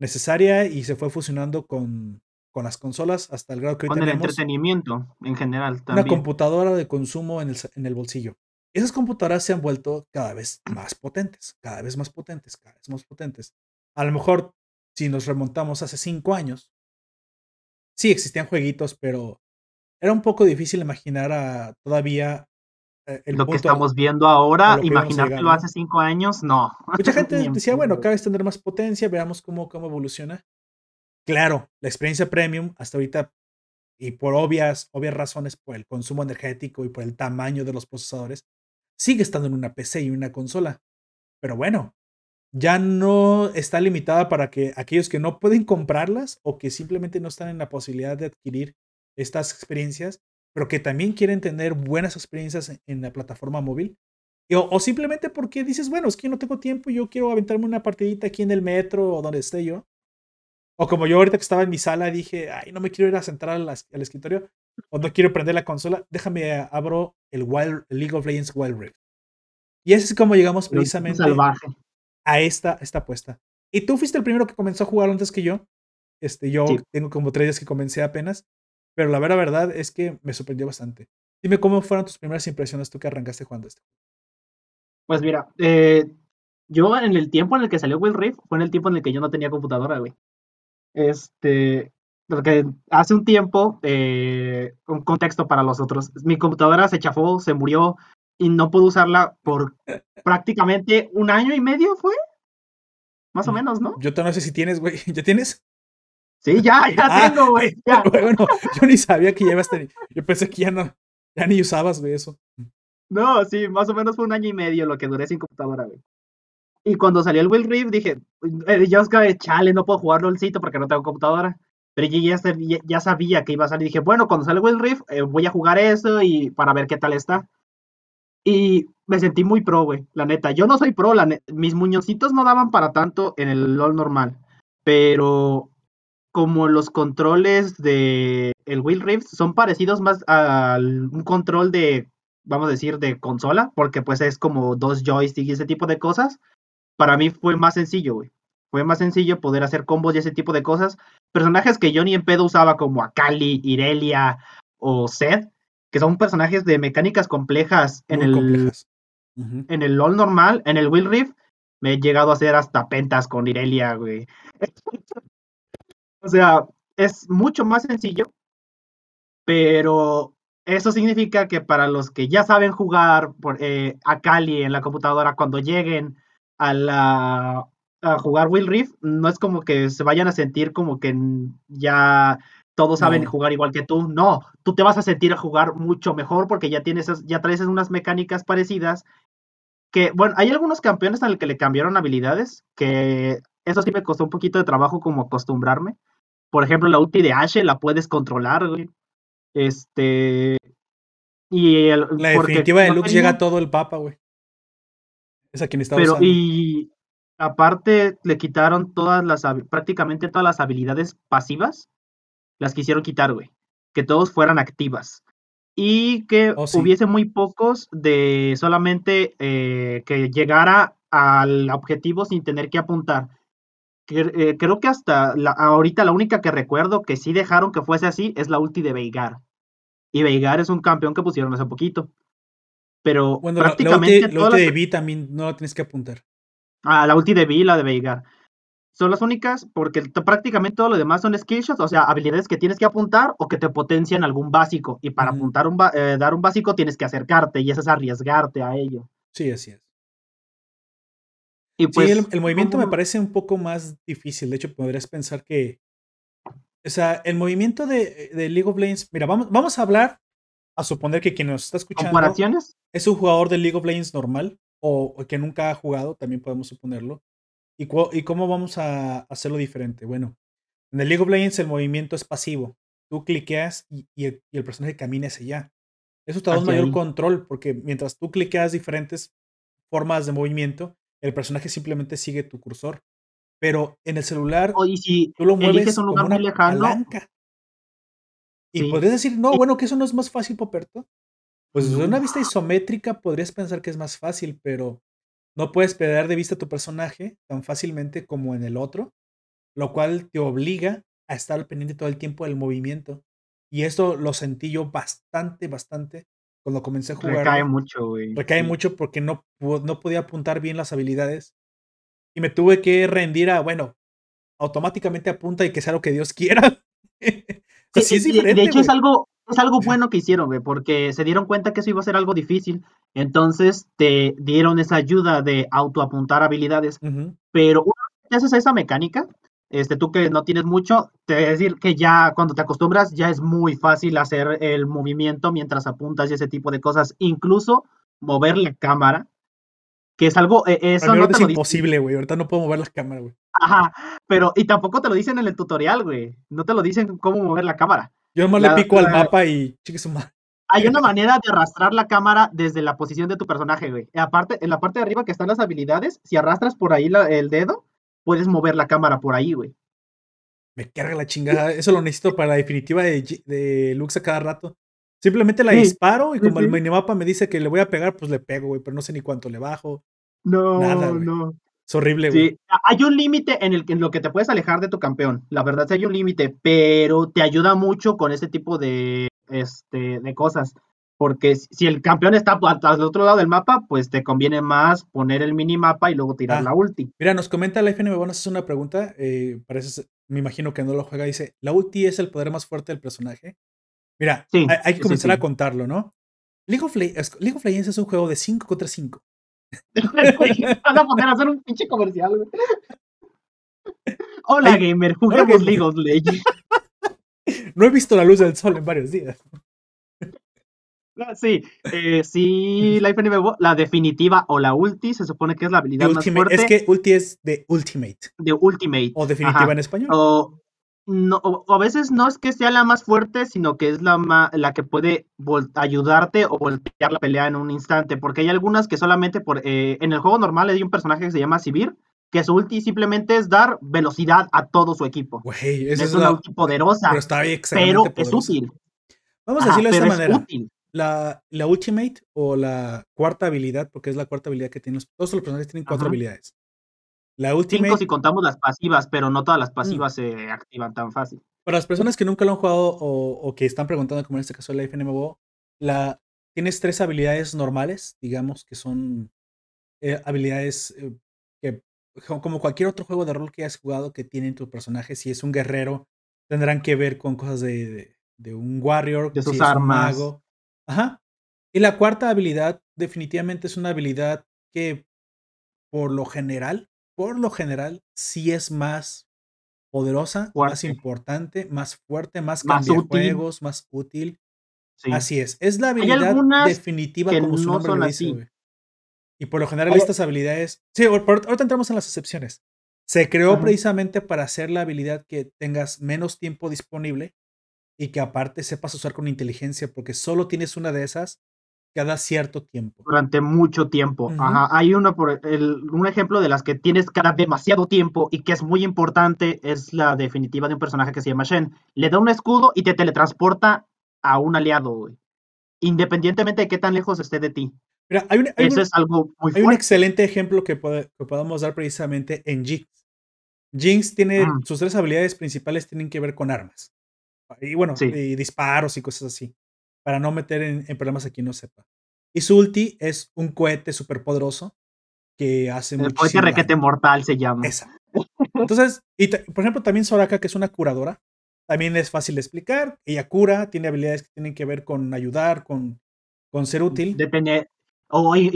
necesaria y se fue fusionando con con las consolas hasta el grado que hoy con el entretenimiento en general también. Una computadora de consumo en el, en el bolsillo. Esas computadoras se han vuelto cada vez más potentes, cada vez más potentes, cada vez más potentes. A lo mejor, si nos remontamos hace cinco años, sí existían jueguitos, pero era un poco difícil imaginar a todavía eh, el lo que estamos viendo ahora, imaginártelo hace cinco años, no. Mucha (laughs) gente decía, bueno, cada vez tendrá más potencia, veamos cómo, cómo evoluciona. Claro, la experiencia premium hasta ahorita, y por obvias, obvias razones, por el consumo energético y por el tamaño de los procesadores, sigue estando en una PC y una consola. Pero bueno, ya no está limitada para que aquellos que no pueden comprarlas o que simplemente no están en la posibilidad de adquirir estas experiencias, pero que también quieren tener buenas experiencias en la plataforma móvil, o, simplemente porque dices, bueno, es que no tengo tiempo, yo quiero aventarme una partidita aquí en el metro o donde esté yo. O como yo ahorita que estaba en mi sala dije, ay, no me quiero ir a sentar al, escritorio o no quiero prender la consola, déjame abro el, Wild, League of Legends Wild Rift. Y así es como llegamos precisamente a esta, esta apuesta. Y tú fuiste el primero que comenzó a jugar antes que yo. Este, yo tengo como tres días que comencé apenas. Pero la verdad, verdad es que me sorprendió bastante. Dime cómo fueron tus primeras impresiones tú que arrancaste jugando este Pues mira, eh, yo en el tiempo en el que salió Will Rift fue en el tiempo en el que yo no tenía computadora, güey. Este, porque hace un tiempo, eh, un contexto para los otros, mi computadora se chafó, se murió y no pude usarla por prácticamente un año y medio, ¿fue? Más o mm, menos, ¿no? Yo no sé si tienes, güey. (laughs) ¿Ya tienes? Sí, ya, ya ah, tengo, güey. (laughs) Bueno, yo ni sabía que llevas. Yo pensé que ya no, ya ni usabas, güey, eso. No, sí, más o menos fue un año y medio lo que duré sin computadora, güey. Y cuando salió el Will Rift dije, eh, yo es que, chale, no puedo jugarlo el sitio porque no tengo computadora. Pero yo ya, ya, sabía que iba a salir. Dije, bueno, cuando sale Will Rift, eh, voy a jugar eso y para ver qué tal está. Y me sentí muy pro, güey, la neta. Yo no soy pro, la mis muñoncitos no daban para tanto en el LOL normal. Pero como los controles de el Will Rift son parecidos más a un control de, vamos a decir, de consola, porque pues es como dos joysticks y ese tipo de cosas. Para mí fue más sencillo, güey. Fue más sencillo poder hacer combos y ese tipo de cosas. Personajes que yo ni en pedo usaba como Akali, Irelia o Zed, que son personajes de mecánicas complejas en el en el LoL normal, en el Will Rift, me he llegado a hacer hasta pentas con Irelia, güey. (laughs) o sea, es mucho más sencillo, pero eso significa que para los que ya saben jugar por, eh, a Kali en la computadora, cuando lleguen a la a jugar Will Rift, no es como que se vayan a sentir como que ya todos saben jugar igual que tú. No, tú te vas a sentir a jugar mucho mejor porque ya tienes, ya traes unas mecánicas parecidas. Que, bueno, hay algunos campeones a los que le cambiaron habilidades, que eso sí me costó un poquito de trabajo como acostumbrarme. Por ejemplo, la ulti de Ashe la puedes controlar, güey. Este. Y el, la definitiva de Lux llega todo el papa, güey. Es a quien está Pero, y aparte le quitaron todas las, prácticamente todas las habilidades pasivas las quisieron quitar, güey. Que todos fueran activas. Y que oh, hubiese muy pocos de solamente eh, que llegara al objetivo sin tener que apuntar. Eh, creo que hasta ahorita la única que recuerdo que sí dejaron que fuese así es la ulti de Veigar. Y Veigar es un campeón que pusieron hace poquito. Pero prácticamente. La, ulti, de Vi también no la tienes que apuntar. Ah, la ulti de Vi, la de Veigar son las únicas porque prácticamente todo lo demás son skillshots, o sea, habilidades que tienes que apuntar o que te potencian algún básico. Y para apuntar un eh, dar un básico tienes que acercarte y eso es arriesgarte a ello. Sí, así es. Y pues, sí, el, movimiento me parece un poco más difícil. De hecho, podrías pensar que. O sea, el movimiento de, de League of Legends. Mira, vamos, vamos a hablar a suponer que quien nos está escuchando. ¿Comparaciones? Es un jugador de League of Legends normal o que nunca ha jugado, también podemos suponerlo. ¿Y, cómo vamos a hacerlo diferente? Bueno, en el League of Legends el movimiento es pasivo. Tú cliqueas y, el, personaje camina hacia allá. Eso te da un mayor control porque mientras tú cliqueas diferentes formas de movimiento, el personaje simplemente sigue tu cursor. Pero en el celular, y si tú lo mueves un lugar como una palanca. Y podrías decir, no, bueno, que eso no es más fácil, Poperto. Pues desde una vista isométrica podrías pensar que es más fácil, pero no puedes perder de vista a tu personaje tan fácilmente como en el otro, lo cual te obliga a estar pendiente todo el tiempo del movimiento. Y esto lo sentí yo bastante, bastante cuando comencé a jugar. Recae mucho, güey. Recae mucho porque no, no podía apuntar bien las habilidades. Y me tuve que rendir a, bueno, automáticamente apunta y que sea lo que Dios (laughs) quiera. sí, es diferente. De hecho, es algo, es algo bueno que hicieron, güey, porque se dieron cuenta que eso iba a ser algo difícil. Entonces te dieron esa ayuda de autoapuntar habilidades. Pero una vez que haces esa mecánica, este, tú que no tienes mucho, te voy a decir que ya cuando te acostumbras, ya es muy fácil hacer el movimiento mientras apuntas y ese tipo de cosas. Incluso mover la cámara, que es algo. E, eso no es imposible, güey. Ahorita no puedo mover la cámara, güey. Ajá, pero y tampoco te lo dicen en el tutorial, güey. No te lo dicen cómo mover la cámara. Yo nomás le pico al mapa y chique su madre. hay una manera de arrastrar la cámara desde la posición de tu personaje, güey. Aparte, en la parte de arriba que están las habilidades, si arrastras por ahí el dedo, puedes mover la cámara por ahí, güey. Me carga la chingada. Eso lo necesito para la definitiva de, de Lux a cada rato. Simplemente la disparo y como el minimapa me dice que le voy a pegar, pues le pego, güey, pero no sé ni cuánto le bajo. No, no. Es horrible, güey. Sí, hay un límite en, el, en lo que te puedes alejar de tu campeón. La verdad, sí hay un límite, pero te ayuda mucho con ese tipo de, este, de cosas. Porque si el campeón está al otro lado del mapa, pues te conviene más poner el minimapa y luego tirar ah, la ulti. Mira, nos comenta la FNB, bueno, es una pregunta. Eh, parece, me imagino que no lo juega. Dice: ¿La ulti es el poder más fuerte del personaje? Mira, hay, que comenzar a contarlo, ¿no? League of, Legends es un juego de 5 contra 5. (laughs) Van a poner a hacer un pinche comercial, Hola, gamer, juguemos League of Legends. (laughs) no he visto la luz del sol en varios días. Sí, eh, sí, la la definitiva o la ulti, se supone que es la habilidad más fuerte. Es que ulti es de ultimate. De ultimate. O definitiva en español. O, no, o, a veces no es que sea la más fuerte, sino que es la, la que puede ayudarte o voltear la pelea en un instante. Porque hay algunas que solamente por. Eh, en el juego normal hay un personaje que se llama Sivir, que su ulti simplemente es dar velocidad a todo su equipo. es, una ulti poderosa, pero, está pero es útil. Vamos a decirlo de esta manera. La, la, Ultimate o la cuarta habilidad, porque es la cuarta habilidad que tienen los, todos los personajes tienen cuatro habilidades. La Ultimate. Cinco si contamos las pasivas, pero no todas las mm. pasivas se activan tan fácil. Para las personas que nunca lo han jugado o, que están preguntando, como en este caso la FNMO, la, tienes tres habilidades normales, digamos, que son eh, habilidades eh, que, como cualquier otro juego de rol que hayas jugado que tienen tu personaje, si es un guerrero, tendrán que ver con cosas de, de, un warrior, de sus armas. Ajá. Y la cuarta habilidad definitivamente es una habilidad que por lo general, por lo general, sí es más poderosa, más importante, más fuerte, más, más juegos, más útil. Así es. Es la habilidad definitiva como su nombre lo dice, Y por lo general estas habilidades... Sí, ahorita entramos en las excepciones. Se creó precisamente para hacer la habilidad que tengas menos tiempo disponible y que aparte sepas usar con inteligencia, porque solo tienes una de esas cada cierto tiempo. Durante mucho tiempo. Ajá. Hay uno por el, un ejemplo de las que tienes cada demasiado tiempo y que es muy importante, es la definitiva de un personaje que se llama Shen. Le da un escudo y te teletransporta a un aliado, güey. Independientemente de qué tan lejos esté de ti. Mira, hay un, Eso es algo muy Hay un excelente ejemplo que, podemos dar precisamente en Jinx. Jinx tiene, mm. sus tres habilidades principales tienen que ver con armas. Y bueno, y disparos y cosas así. Para no meter en, problemas a quien no sepa. Y su ulti es un cohete súper poderoso que hace El cohete requete mortal se llama. Esa. Entonces, y por ejemplo, también Soraka, que es una curadora, también es fácil de explicar. Ella cura, tiene habilidades que tienen que ver con ayudar, con, con ser útil. Depende. O y,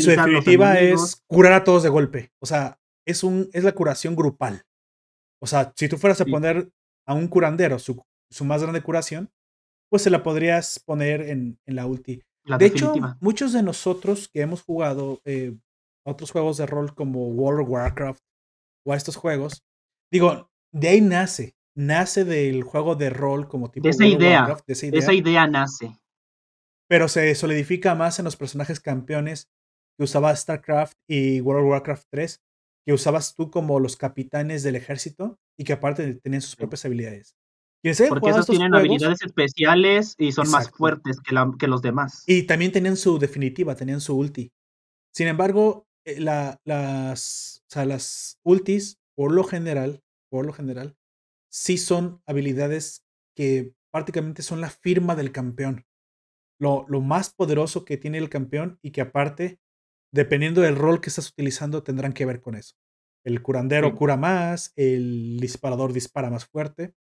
su definitiva es curar a todos de golpe. O sea, es, un, es la curación grupal. O sea, si tú fueras a poner a un curandero su, su más grande curación, pues se la podrías poner en, en la ulti. de hecho, muchos de nosotros que hemos jugado eh, otros juegos de rol como World of Warcraft o a estos juegos, digo, de ahí nace, nace del juego de rol como tipo de esa, idea, de esa idea, esa idea nace. Pero se solidifica más en los personajes campeones que usaba StarCraft y World of Warcraft 3, que usabas tú como los capitanes del ejército y que aparte tenían sus propias habilidades. Porque esos tienen habilidades especiales y son más fuertes que, que, los demás. Y también tenían su definitiva, tenían su ulti. Sin embargo, eh, la, las, o sea, las ultis, por lo general, por lo general, sí son habilidades que prácticamente son la firma del campeón. Lo, lo más poderoso que tiene el campeón y que aparte, dependiendo del rol que estás utilizando, tendrán que ver con eso. El curandero cura más, el disparador dispara más fuerte.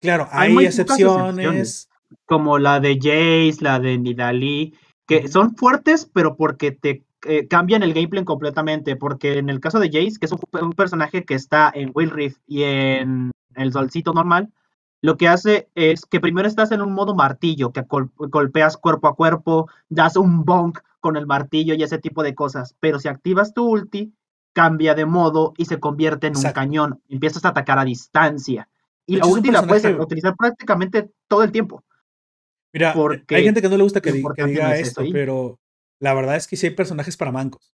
Claro, hay, excepciones. Como la de Jace, la de Nidali, que son fuertes, pero porque te eh, cambian el gameplay completamente. Porque en el caso de Jace, que es un, personaje que está en Will Rift y en el solcito normal, lo que hace es que primero estás en un modo martillo, que golpeas cuerpo a cuerpo, das un bonk con el martillo y ese tipo de cosas. Pero si activas tu ulti, cambia de modo y se convierte en un cañón. Empiezas a atacar a distancia. Y la ulti la puedes utilizar prácticamente todo el tiempo. Mira, hay gente que no le gusta que, diga esto, pero la verdad es que sí hay personajes para mancos.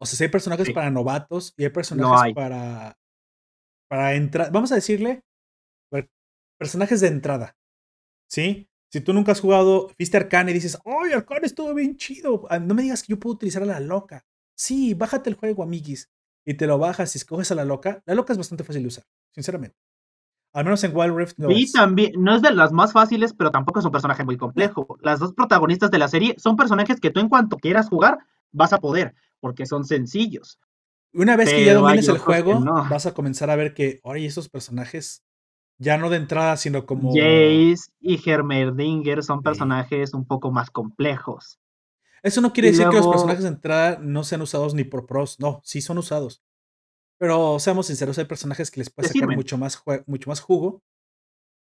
O sea, sí hay personajes para novatos y hay personajes para. Para entrar. Vamos a decirle. Personajes de entrada. ¿Sí? Si tú nunca has jugado, viste Arcane y dices, ¡Ay, Arcane estuvo bien chido! Ah, no me digas que yo puedo utilizar a la loca. Sí, bájate el juego, amiguis. Y te lo bajas y escoges a la loca. La loca es bastante fácil de usar, sinceramente. Al menos en Wild Rift no y también, no es de las más fáciles, pero tampoco es un personaje muy complejo. Las dos protagonistas de la serie son personajes que tú en cuanto quieras jugar, vas a poder, porque son sencillos. Una vez que ya domines el juego, vas a comenzar a ver que, oye, esos personajes, ya no de entrada, sino como... Jace y Hermerdinger son personajes un poco más complejos. Eso no quiere decir que los personajes de entrada no sean usados ni por pros, no, sí son usados. Pero seamos sinceros, hay personajes que les puede sacar mucho más, mucho más jugo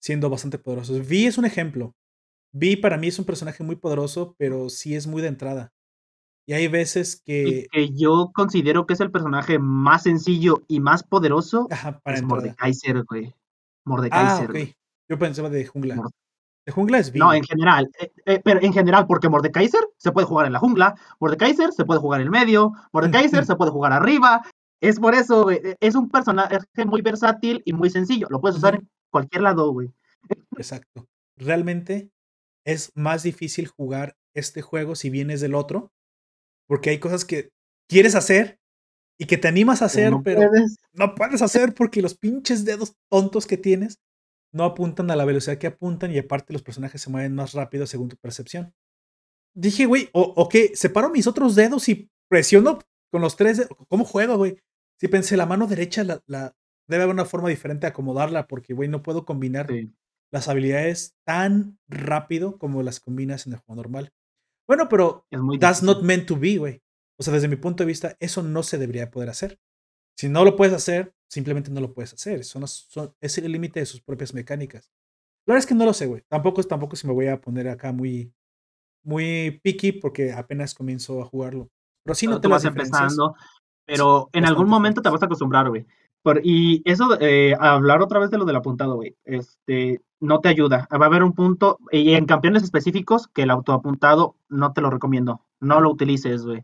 siendo bastante poderosos. Vi es un ejemplo. Vi para mí es un personaje muy poderoso, pero sí es muy de entrada. Y hay veces que. que yo considero que es el personaje más sencillo y más poderoso. Ajá, para es Mordekaiser, güey. Mordekaiser. Ah, ok. Yo pensaba de jungla. de jungla es bien. No, en general. Eh, eh, pero en general, porque Mordekaiser se puede jugar en la jungla. Mordekaiser se puede jugar en el medio. Mordekaiser se puede jugar arriba. Es por eso, güey. E, es un personaje muy versátil y muy sencillo. Lo puedes usar en cualquier lado, güey. Exacto. Realmente es más difícil jugar este juego si vienes del otro, porque hay cosas que quieres hacer y que te animas a hacer, pero no puedes hacer porque los pinches dedos tontos que tienes no apuntan a la velocidad que apuntan y aparte los personajes se mueven más rápido según tu percepción. Dije, güey, o, ok, separo mis otros dedos y presiono con los tres. ¿Cómo juego, güey? Sí, pensé, la mano derecha la, debe haber una forma diferente de acomodarla porque, güey, no puedo combinar las habilidades tan rápido como las combinas en el juego normal. Bueno, pero that's not meant to be, güey. O sea, desde mi punto de vista, eso no se debería poder hacer. Si no lo puedes hacer, simplemente no lo puedes hacer. Son, es el límite de sus propias mecánicas. La verdad es que no lo sé, güey. Tampoco, tampoco se me voy a poner acá muy, muy picky porque apenas comienzo a jugarlo. Pero sí no, te vas empezando. Pero en algún momento te vas a acostumbrar, güey. y eso, eh, hablar otra vez de lo del apuntado, güey, este, no te ayuda. Va a haber un punto, y en campeones específicos, que el autoapuntado no te lo recomiendo. No lo utilices, güey.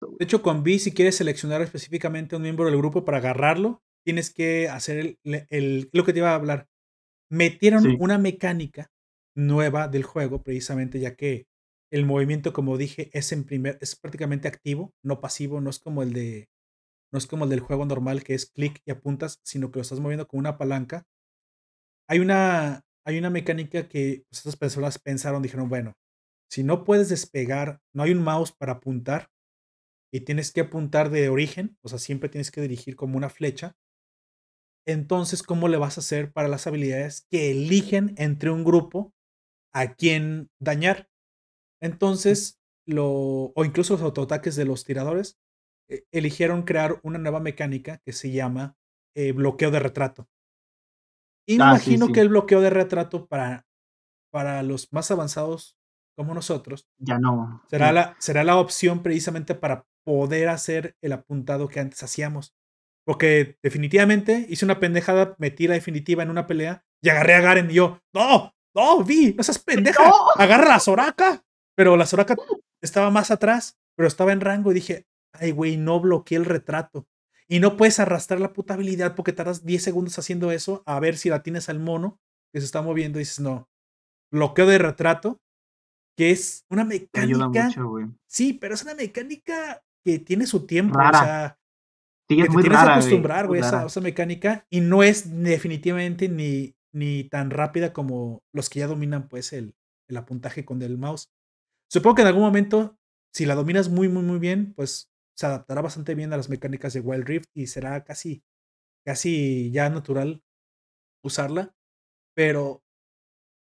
De hecho, con B, si quieres seleccionar específicamente a un miembro del grupo para agarrarlo, tienes que hacer el, lo que te iba a hablar. Metieron una mecánica nueva del juego, precisamente, ya que el movimiento, como dije, es en primer, es prácticamente activo, no pasivo, no es como el de, no es como el del juego normal que es clic y apuntas, sino que lo estás moviendo con una palanca. Hay una, hay una mecánica que estas personas pensaron, dijeron, bueno, si no puedes despegar, no hay un mouse para apuntar y tienes que apuntar de origen, o sea, siempre tienes que dirigir como una flecha. Entonces, ¿cómo le vas a hacer para las habilidades que eligen entre un grupo a quién dañar? Entonces, lo, o incluso los autoataques de los tiradores, eh, eligieron crear una nueva mecánica que se llama eh, bloqueo de retrato. Ah, imagino que el bloqueo de retrato para, para los más avanzados como nosotros, ya no. Será, la, será la opción precisamente para poder hacer el apuntado que antes hacíamos. Porque definitivamente hice una pendejada, metí la definitiva en una pelea y agarré a Garen y yo, no, no, vi, no seas (laughs) pendeja, agarra la Soraka. Pero la Soraka estaba más atrás, pero estaba en rango y dije, ay, güey, no bloqueé el retrato. Y no puedes arrastrar la puta habilidad porque tardas 10 segundos haciendo eso a ver si la tienes al mono que se está moviendo y dices, no, bloqueo de retrato, que es una mecánica. sí, pero es una mecánica que tiene su tiempo. O sea, que te tienes que acostumbrar, güey, esa, esa, mecánica. Y no es definitivamente ni, ni tan rápida como los que ya dominan, pues, el, el apuntaje con el mouse. Supongo que en algún momento, si la dominas muy, muy, muy bien, pues se adaptará bastante bien a las mecánicas de Wild Rift y será casi, casi ya natural usarla. Pero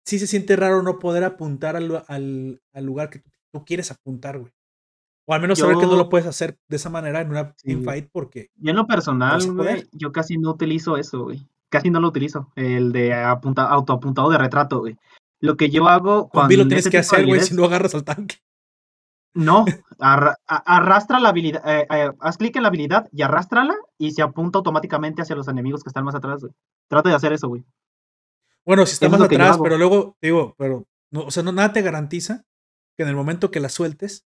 sí se siente raro no poder apuntar al, al, lugar que tú, quieres apuntar, güey. O al menos saber que no lo puedes hacer de esa manera en una fight porque... Yo en lo personal, güey, yo casi no utilizo eso, güey. Casi no lo utilizo. El de apunta, autoapuntado de retrato, güey. Lo que yo hago cuando. lo tienes que hacer, güey, si no agarras al tanque. No, arrastra la habilidad, eh, eh, haz clic en la habilidad y arrástrala y se apunta automáticamente hacia los enemigos que están más atrás, güey. Trata de hacer eso, güey. Bueno, si está más atrás, pero luego, digo, pero No, o sea, no, nada te garantiza que en el momento que la sueltes,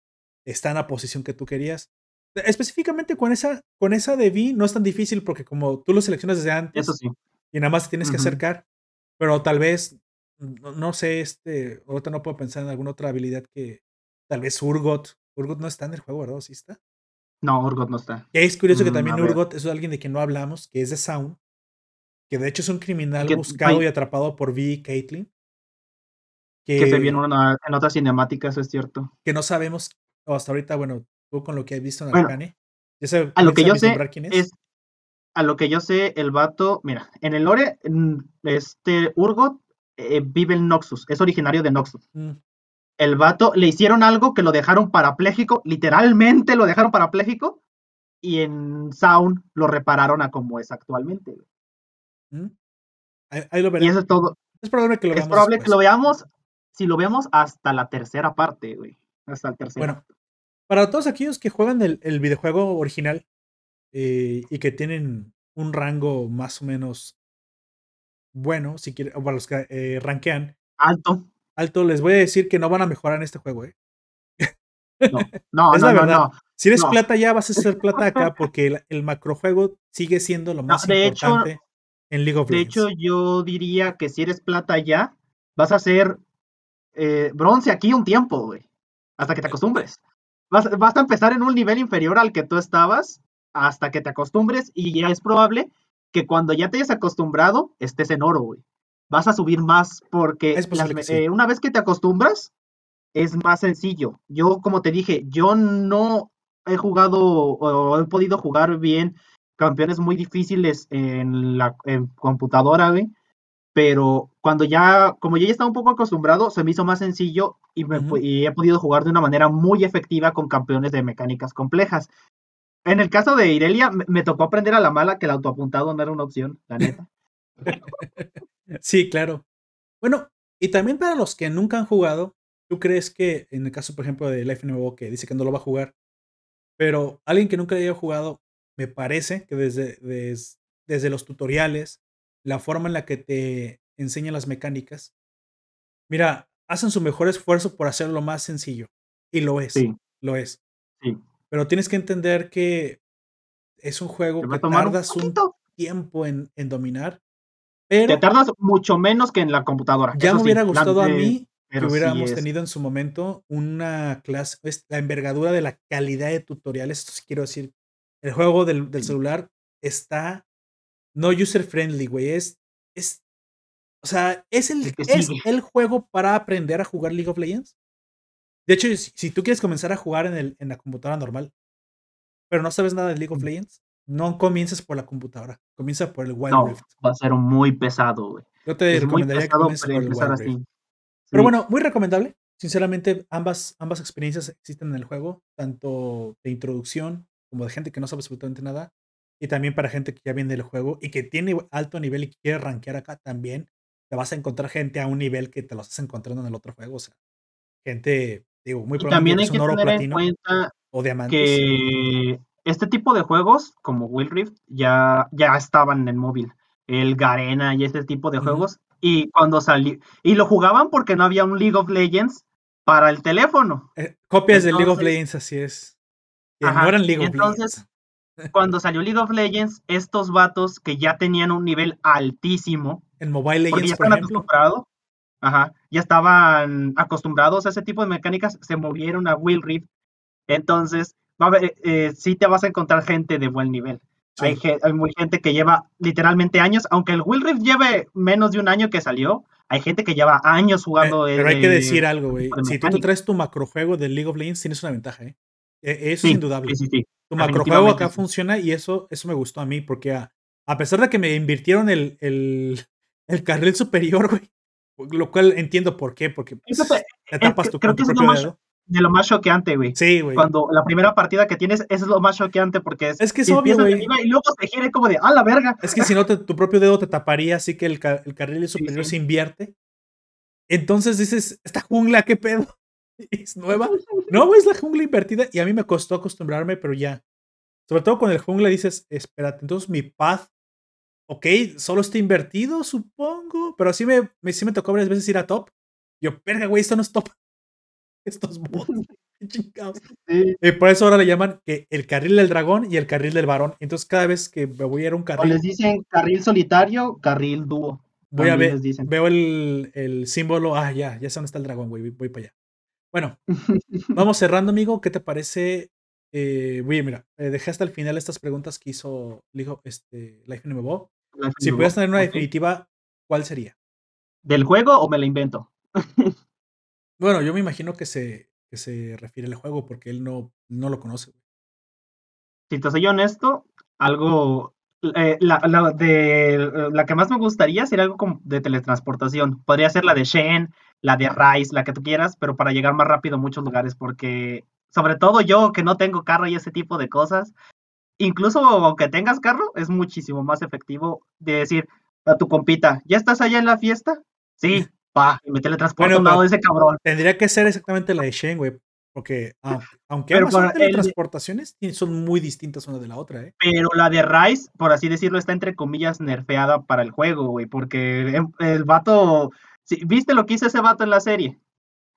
está en la posición que tú querías. Específicamente con esa, con esa de V no es tan difícil porque como tú lo seleccionas desde antes Eso sí. y nada más te tienes que acercar, pero tal vez, no, no sé, este, ahorita no puedo pensar en alguna otra habilidad que, tal vez Urgot, Urgot no está en el juego, ¿verdad? ¿O ¿Sí está? No, Urgot no está. Que es curioso que Mm, también. Urgot es alguien de quien no hablamos, que es de Sound, que de hecho es un criminal Que- buscado y atrapado por V y Caitlyn, que, Que se vio en, una, en otras cinemáticas, es cierto. que no sabemos, o hasta ahorita, bueno, tú con lo que has visto en Bueno, Arcane, ya se A lo que yo sé quién es, a lo que yo sé, el vato, mira, en el lore, mm, este Urgot eh, vive en Noxus, es originario de Noxus. Mm, El vato le hicieron algo que lo dejaron parapléjico, literalmente lo dejaron parapléjico, y en Sound lo repararon a como es actualmente. mm. Ahí, ahí lo Y eso es todo. Es probable que lo Es veamos que después. lo veamos, si lo vemos hasta la tercera parte, güey. Hasta el tercer Bueno, para todos aquellos que juegan el, el videojuego original eh, y que tienen un rango más o menos bueno, si quieren, o para los que eh, rankean alto. alto, les voy a decir que no van a mejorar en este juego. ¿eh? No, no, Es no, la verdad. no. Si eres plata ya, vas a ser (laughs) plata acá porque el, el macrojuego sigue siendo lo más de hecho- importante en League of De Legends. hecho, yo diría que si eres plata ya, vas a ser eh, bronce aquí un tiempo, güey. Hasta que te acostumbres. Vas, vas a empezar en un nivel inferior al que tú estabas hasta que te acostumbres y ya es probable que cuando ya te hayas acostumbrado estés en oro, güey. Vas a subir más porque posible las sí. eh, una vez que te acostumbras es más sencillo. Yo, como te dije, yo no he jugado o he podido jugar bien campeones muy difíciles en la en computadora, güey. Pero cuando ya, como yo ya estaba un poco acostumbrado, se me hizo más sencillo me y he podido jugar de una manera muy efectiva con campeones de mecánicas complejas. En el caso de Irelia, me, me tocó aprender a la mala que el autoapuntado no era una opción, la neta. (laughs) Sí, claro. Bueno, y también para los que nunca han jugado, ¿tú crees que en el caso, por ejemplo, de Life NMO, que dice que no lo va a jugar, pero alguien que nunca haya jugado, me parece que desde, des- desde los tutoriales, la forma en la que te enseñan las mecánicas, mira, hacen su mejor esfuerzo por hacerlo más sencillo. Y lo es, Sí, lo es. sí. Pero tienes que entender que es un juego que un tardas un poquito. tiempo en, en dominar. Te tardas mucho menos que en la computadora. ya eso me hubiera gustado a de- mí que sí hubiéramos tenido en su momento una clase, la envergadura de la calidad de tutoriales. Esto sí quiero decir, el juego del, celular está no user friendly, güey. Es, es, o sea, es el, es el juego para aprender a jugar League of Legends. De hecho, si, si tú quieres comenzar a jugar en, el, en la computadora normal, pero no sabes nada de League of Mm. Legends, no comiences por la computadora, comienza por el Wild No, Rift. va a ser muy pesado, güey. Yo te Es recomendaría que comiences por el Rift. así. Pero bueno, muy recomendable. Sinceramente, ambas, ambas experiencias existen en el juego, tanto de introducción como de gente que no sabe absolutamente nada, y también para gente que ya viene del juego y que tiene alto nivel y quiere rankear acá también. Te vas a encontrar gente a un nivel que te lo estás encontrando en el otro juego. O sea, gente, digo, muy Y también hay que tener en cuenta o diamantes. que este tipo de juegos, como Will Rift, ya, ya estaban en móvil. El Garena y ese tipo de juegos. Y cuando salió. Y lo jugaban porque no había un League of Legends para el teléfono. Eh, copias de League of Legends, así es. Que Ajá, no eran League of entonces, Legends. (laughs) Cuando salió League of Legends, estos vatos que ya tenían un nivel altísimo, En Mobile porque ya Legends, por ejemplo. ajá, ya estaban acostumbrados a ese tipo de mecánicas, se movieron a Will Rift. Entonces, va a haber, eh, sí te vas a encontrar gente de buen nivel. Sí. Hay, hay muy gente que lleva literalmente años, aunque el Will Rift lleve menos de un año que salió, hay gente que lleva años Eh, jugando. pero hay que eh, decir algo, güey. de Si tú te traes tu macrojuego de League of Legends, tienes una ventaja, ¿eh? E- Eso Sí, es indudable. Sí, sí, sí. Tu macrojuego acá funciona y eso, eso me gustó a mí, porque a, a pesar de que me invirtieron el, el, el carril superior, (laughs) güey, lo cual entiendo por qué, porque pues, te tapas tu, creo que tu es lo más- dedo. De lo más choqueante, güey. Sí, güey. Cuando la primera partida que tienes, eso es lo más choqueante porque es. Es que es obvio, güey. Y luego se gira como de, ¡ah, la verga! Es que si no, te- tu propio dedo te taparía, así que el, el carril superior sí. se invierte. Entonces dices, ¿esta jungla qué pedo? (laughs) ¿Es nueva? No, güey, es la jungla invertida y a mí me costó acostumbrarme, pero ya. Sobre todo con el jungla dices, espérate, entonces mi path, ok, solo está invertido, supongo, pero sí me, me, sí me tocó varias veces ir a top Yo, verga, güey, esto no es top. (laughs) Estos bots. (laughs) chingados. Eh, por eso ahora le llaman que el carril del dragón y el carril del varón. Entonces, cada vez que me voy a ir a un carril. O les dicen carril solitario, carril dúo. Voy a ver, veo el, el, símbolo. Ah, ya, ya sé dónde está el dragón, güey. Voy para allá. Bueno, (laughs) vamos cerrando, amigo. ¿Qué te parece? Eh, mira, eh, dejé hasta el final estas preguntas que hizo dijo, este, Life MMO. Si pudieras tener una definitiva, ¿cuál sería? ¿Del juego o me la invento? (laughs) bueno, yo me imagino que se, que se refiere al juego porque él no, no lo conoce. Si te soy honesto, algo. Eh, la, la, de, la que más me gustaría sería algo como de teletransportación. Podría ser la de Shen, la de Rice, la que tú quieras, pero para llegar más rápido a muchos lugares, porque sobre todo yo que no tengo carro y ese tipo de cosas, incluso aunque tengas carro, es muchísimo más efectivo de decir a tu compita, ¿ya estás allá en la fiesta? Sí, (laughs) pa, y me teletransporto bueno, de ese cabrón. Tendría que ser exactamente la de Shen, güey, porque aunque las teletransportaciones son muy distintas una de la otra, ¿eh? Pero la de Rice, por así decirlo, está entre comillas nerfeada para el juego, güey, porque el vato ¿Viste lo que hizo ese vato en la serie?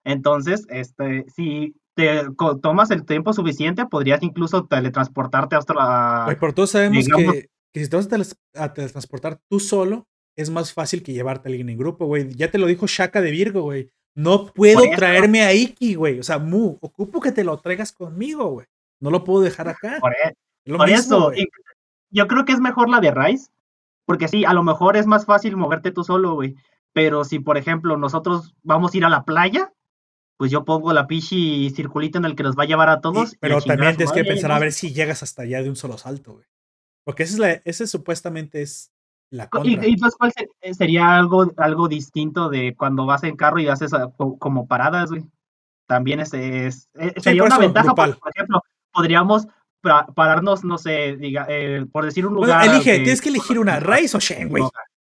Entonces, este, si te tomas el tiempo suficiente, podrías incluso teletransportarte hasta la. Oye, pero todos sabemos que, si te vas a, teletransportar tú solo, es más fácil que llevarte a alguien en grupo, güey. Ya te lo dijo Shaka de Virgo, güey. No puedo traerme a Iki, güey. O sea, Mu, ocupo que te lo traigas conmigo, güey. No lo puedo dejar acá. Por, e, eso, yo creo que es mejor la de Rice. Porque sí, a lo mejor es más fácil moverte tú solo, güey. Pero si, por ejemplo, nosotros vamos a ir a la playa, pues yo pongo la pichi circulito en el que nos va a llevar a todos. pero también tienes que pensar a ver si llegas hasta allá de un solo salto, güey. Porque ese, es la, ese supuestamente es la contra. ¿Y, y cuál eh, sería algo, algo distinto de cuando vas en carro y haces ah, como paradas, güey? También es, es, eh, sería una ventaja, por, ejemplo, podríamos pararnos, no sé, diga, eh, por decir un lugar. elige, tienes que elegir (laughs) una, Rice o Shen, güey.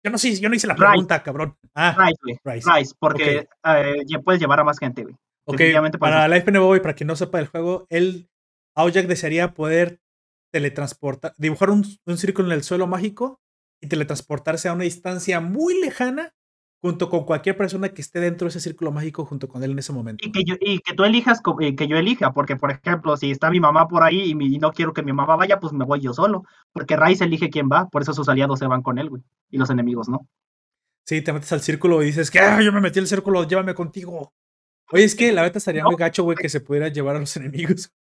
Yo no, sé, yo no hice la pregunta, cabrón. Ah, Rice, Rice. porque eh, ya puedes llevar a más gente, güey. Ok, para la FNBO y para quien no sepa del juego, él, Aojak desearía poder teletransportar, dibujar un, un círculo en el suelo mágico y teletransportarse a una distancia muy lejana junto con cualquier persona que esté dentro de ese círculo mágico junto con él en ese momento. Y que, yo, y que tú elijas, eh, que yo elija, porque por ejemplo, si está mi mamá por ahí y, no quiero que mi mamá vaya, pues me voy yo solo, porque Rice elige quién va, por eso sus aliados se van con él, güey, y los enemigos, ¿no? Sí, te metes al círculo y dices que ah, yo me metí al círculo, llévame contigo. Oye, es que la verdad estaría muy gacho, güey, que se pudiera llevar a los enemigos.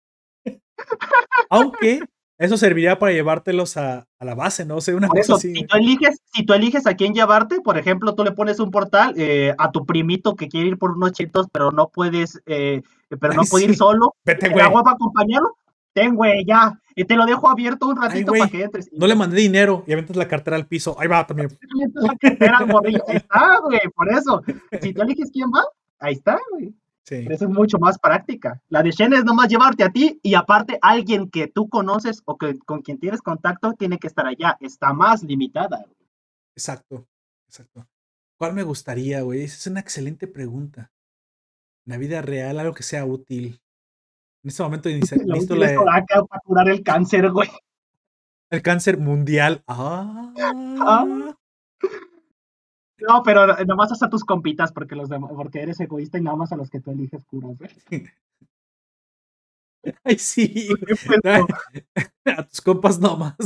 (laughs) Aunque eso serviría para llevártelos a, a la base, ¿no? O sea, una cosa así. Si tú, eliges, si tú eliges a quién llevarte, por ejemplo, tú le pones un portal eh, a tu primito que quiere ir por unos chitos, pero no puedes, eh, pero no puede ir solo. Vete, güey. agua para acompañarlo. Ten, güey, ya. Y te lo dejo abierto un ratito para que entres. No le mandé dinero y aventas la cartera al piso. Ahí va también. (laughs) Ahí está, güey, por eso. Si tú eliges quién va, ahí está, güey. Sí. Pero es mucho más práctica. La de Shen es nomás llevarte a ti y aparte alguien que tú conoces o que con quien tienes contacto tiene que estar allá. Está más limitada. Exacto, exacto. ¿Cuál me gustaría, güey? Esa es una excelente pregunta. En la vida real, algo que sea útil. En este momento (laughs) listo la... para curar el cáncer, güey. El cáncer mundial. Ah. ah. No, pero nada más hasta tus compitas porque los porque eres egoísta y nada más a los que tú eliges curas, (laughs) Ay, sí. (laughs) A tus compas nomás.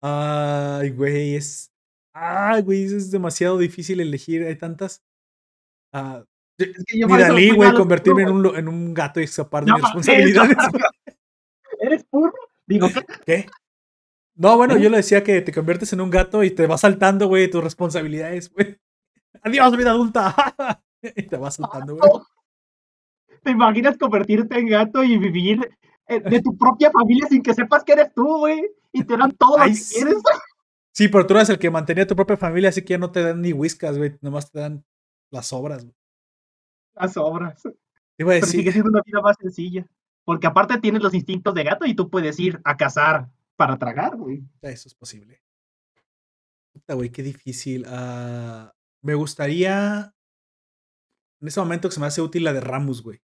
Ay, güey, es. Ay, güey, es demasiado difícil elegir. Hay tantas. Uh, es que yo Dalí, güey, convertirme en un, en un gato y escapar de mis responsabilidades. ¿Eres puro? Digo, ¿qué? ¿Qué? No, bueno, yo le decía que te conviertes en un gato y te vas saltando, güey, tus responsabilidades, güey. (laughs) Adiós, vida adulta. (laughs) y te vas saltando, güey. (laughs) ¿Te imaginas convertirte en gato y vivir eh, de tu propia familia sin que sepas que eres tú, güey? Y te dan todo lo que quieres. Sí, pero tú eres el que mantenía tu propia familia, así que ya no te dan ni whiskas, güey. Nomás te dan las obras, güey. Las obras. Pero sigue siendo una vida más sencilla. Porque aparte tienes los instintos de gato y tú puedes ir a cazar, para tragar, güey. Eso es posible. Puta, güey, qué difícil. Uh, me gustaría. En ese momento que se me hace útil la de Ramos, güey.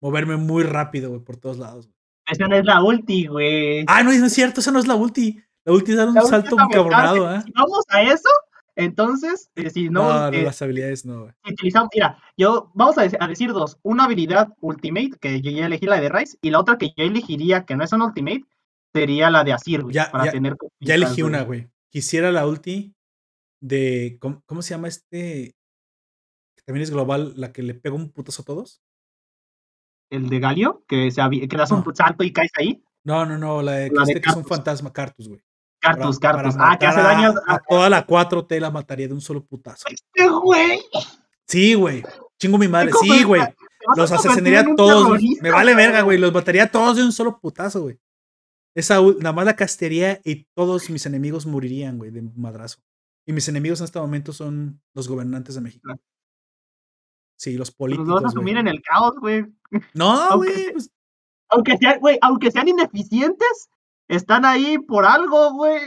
Moverme muy rápido, güey, por todos lados. Esa no es la ulti, güey. Ah, no, no es cierto, esa no es la ulti. La ulti es dar un salto cabronado, ¿eh? Si vamos a eso, Entonces, eh, si no, No, no, eh, las habilidades no, güey. utilizamos, mira, yo vamos a decir dos. Una habilidad Ultimate, que yo ya elegí la de Rice, y la otra que yo elegiría, que no es un Ultimate, sería la de Asir, güey, Ya- para ya- tener Ya elegí una, güey. Quisiera la ulti de. ¿Cómo, cómo se llama este? Que también es global, la que le pega un putazo a todos. El de Galio, que, se que das un salto y caes ahí. No, no, no, la de que, La de este que es un fantasma, Cartus, güey. Cartus, Para- Cartus. para Ah, que hace daño a, a, a toda la 4T la mataría de un solo putazo. este güey. Sí, güey. Chingo mi madre. Sí, güey. a Los asesinaría un todos. Me vale verga, güey. Los mataría todos de un solo putazo, güey. Esa nada más la castearía y todos mis enemigos morirían, güey, de madrazo. Y mis enemigos en este momento son los gobernantes de México. Sí, los Los políticos. vas a güey. sumir en el caos, güey. No, güey. sea- pues, Aunque sean, güey, aunque sean ineficientes, están ahí por algo, güey.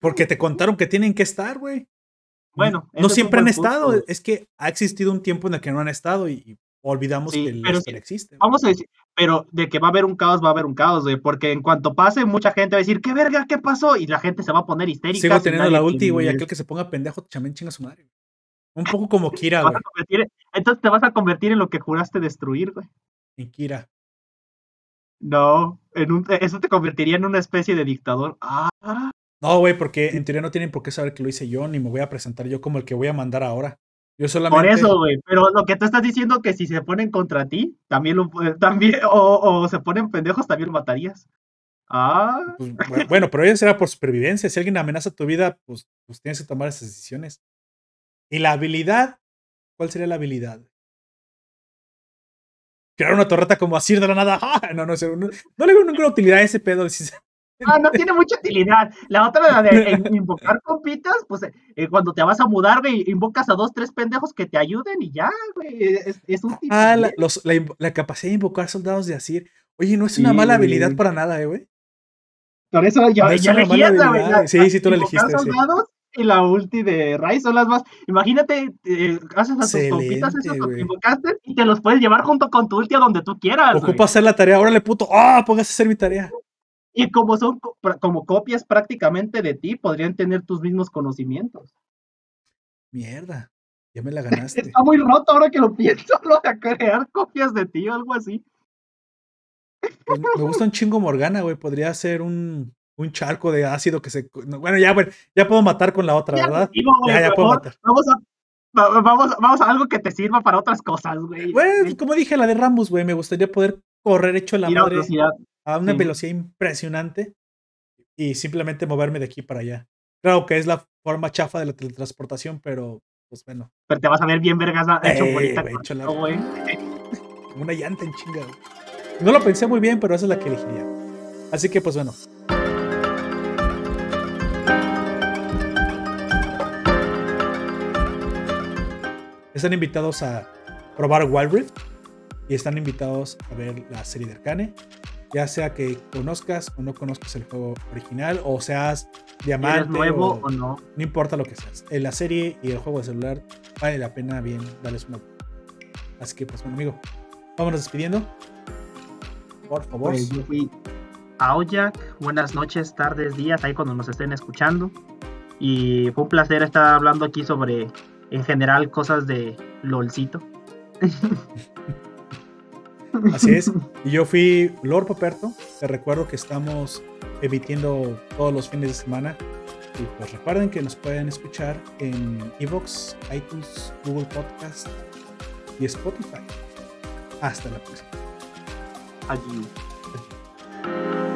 porque te contaron que tienen que estar, güey. Bueno, no es siempre han estado. Es que ha existido un tiempo en el que no han estado y, y olvidamos Sí, que la pero existe. Vamos a decir, pero de que va a haber un caos, va a haber un caos, güey. Porque en cuanto pase, mucha gente va a decir, ¿qué verga? ¿Qué pasó? Y la gente se va a poner histérica. Sigo teniendo la ulti, güey. Aquel que se ponga pendejo también chinga su madre. Un poco como (laughs) Kira, güey. entonces te vas a convertir en lo que juraste destruir, güey. En Kira. No, en un, eso te convertiría en una especie de dictador. Ah, No, güey, porque en teoría no tienen por qué saber que lo hice yo, ni me voy a presentar yo como el que voy a mandar ahora. Yo por eso, güey. Pero lo que tú estás diciendo que si se ponen contra ti, también lo también, (laughs) o, o se ponen pendejos, también lo matarías. Ah, pues, bu- bueno, pero eso será por supervivencia. Si alguien amenaza tu vida, pues, pues tienes que tomar esas decisiones. Y la habilidad, ¿cuál sería la habilidad? Crear una torreta como así de la nada. (laughs) ¡Ah! No, no sé. No, no le veo ninguna utilidad a ese pedo. Ah, no tiene mucha utilidad. La otra, la de eh, invocar compitas, pues eh, eh, cuando te vas a mudar, güey, invocas a dos, tres pendejos que te ayuden y ya, güey. Es, es útil. Ah, la, los- la, la capacidad de invocar soldados de Asir. Oye, no es una Sí, mala habilidad para nada, eh, güey. Por eso yo, no es yo elegí esa, güey. Sí, sí, tú la invocar elegiste, sí. soldados y la ulti de Rai son las más. Imagínate, eh, haces a tus compitas esos que invocaste y te los puedes llevar junto con tu ulti a donde tú quieras. güey. Ocupa hacer la tarea. Órale, puto. ¡Ah! póngase a hacer mi tarea. Y como son como copias prácticamente de ti, podrían tener tus mismos conocimientos. Mierda. Ya me la ganaste. Está muy roto ahora que lo pienso, lo de crear copias de ti o algo así. Pues me gusta un chingo Morgana, güey. Podría ser un, un charco de ácido que se. no, Bueno, ya, güey, ya puedo matar con la otra, ¿verdad? Ya, ya puedo matar. Vamos a, va- vamos, vamos a algo que te sirva para otras cosas, güey. Bueno, como dije, la de Rambus, güey. Me gustaría poder correr hecho la madre velocidad. A una sí. velocidad impresionante y simplemente moverme de aquí para allá. Claro que es la forma chafa de la teletransportación, pero pues bueno, Pero te vas a ver bien vergas hecho güey, con hecho la- como una llanta en chinga. güey. No lo pensé muy bien, pero esa es la que elegiría. Así que pues bueno. Están invitados a probar Wild Rift y están invitados a ver la serie de Arcane. Ya sea que conozcas o no conozcas el juego original, o seas diamante, ¿Eres nuevo o- o no? no importa lo que seas. En la serie y el juego de celular vale la pena bien darles una. Así que, pues bueno, amigo, vámonos despidiendo. Por favor. Pues yo fui Aoyak. Buenas noches, tardes, días, ahí cuando nos estén escuchando. Y fue un placer estar hablando aquí sobre, en general, cosas de LOLcito. (laughs) Así es. Y yo fui Lord Poperto. Te recuerdo que estamos emitiendo todos los fines de semana. Y pues recuerden que nos pueden escuchar en Evox, iTunes, Google Podcast y Spotify. Hasta la próxima. Allí.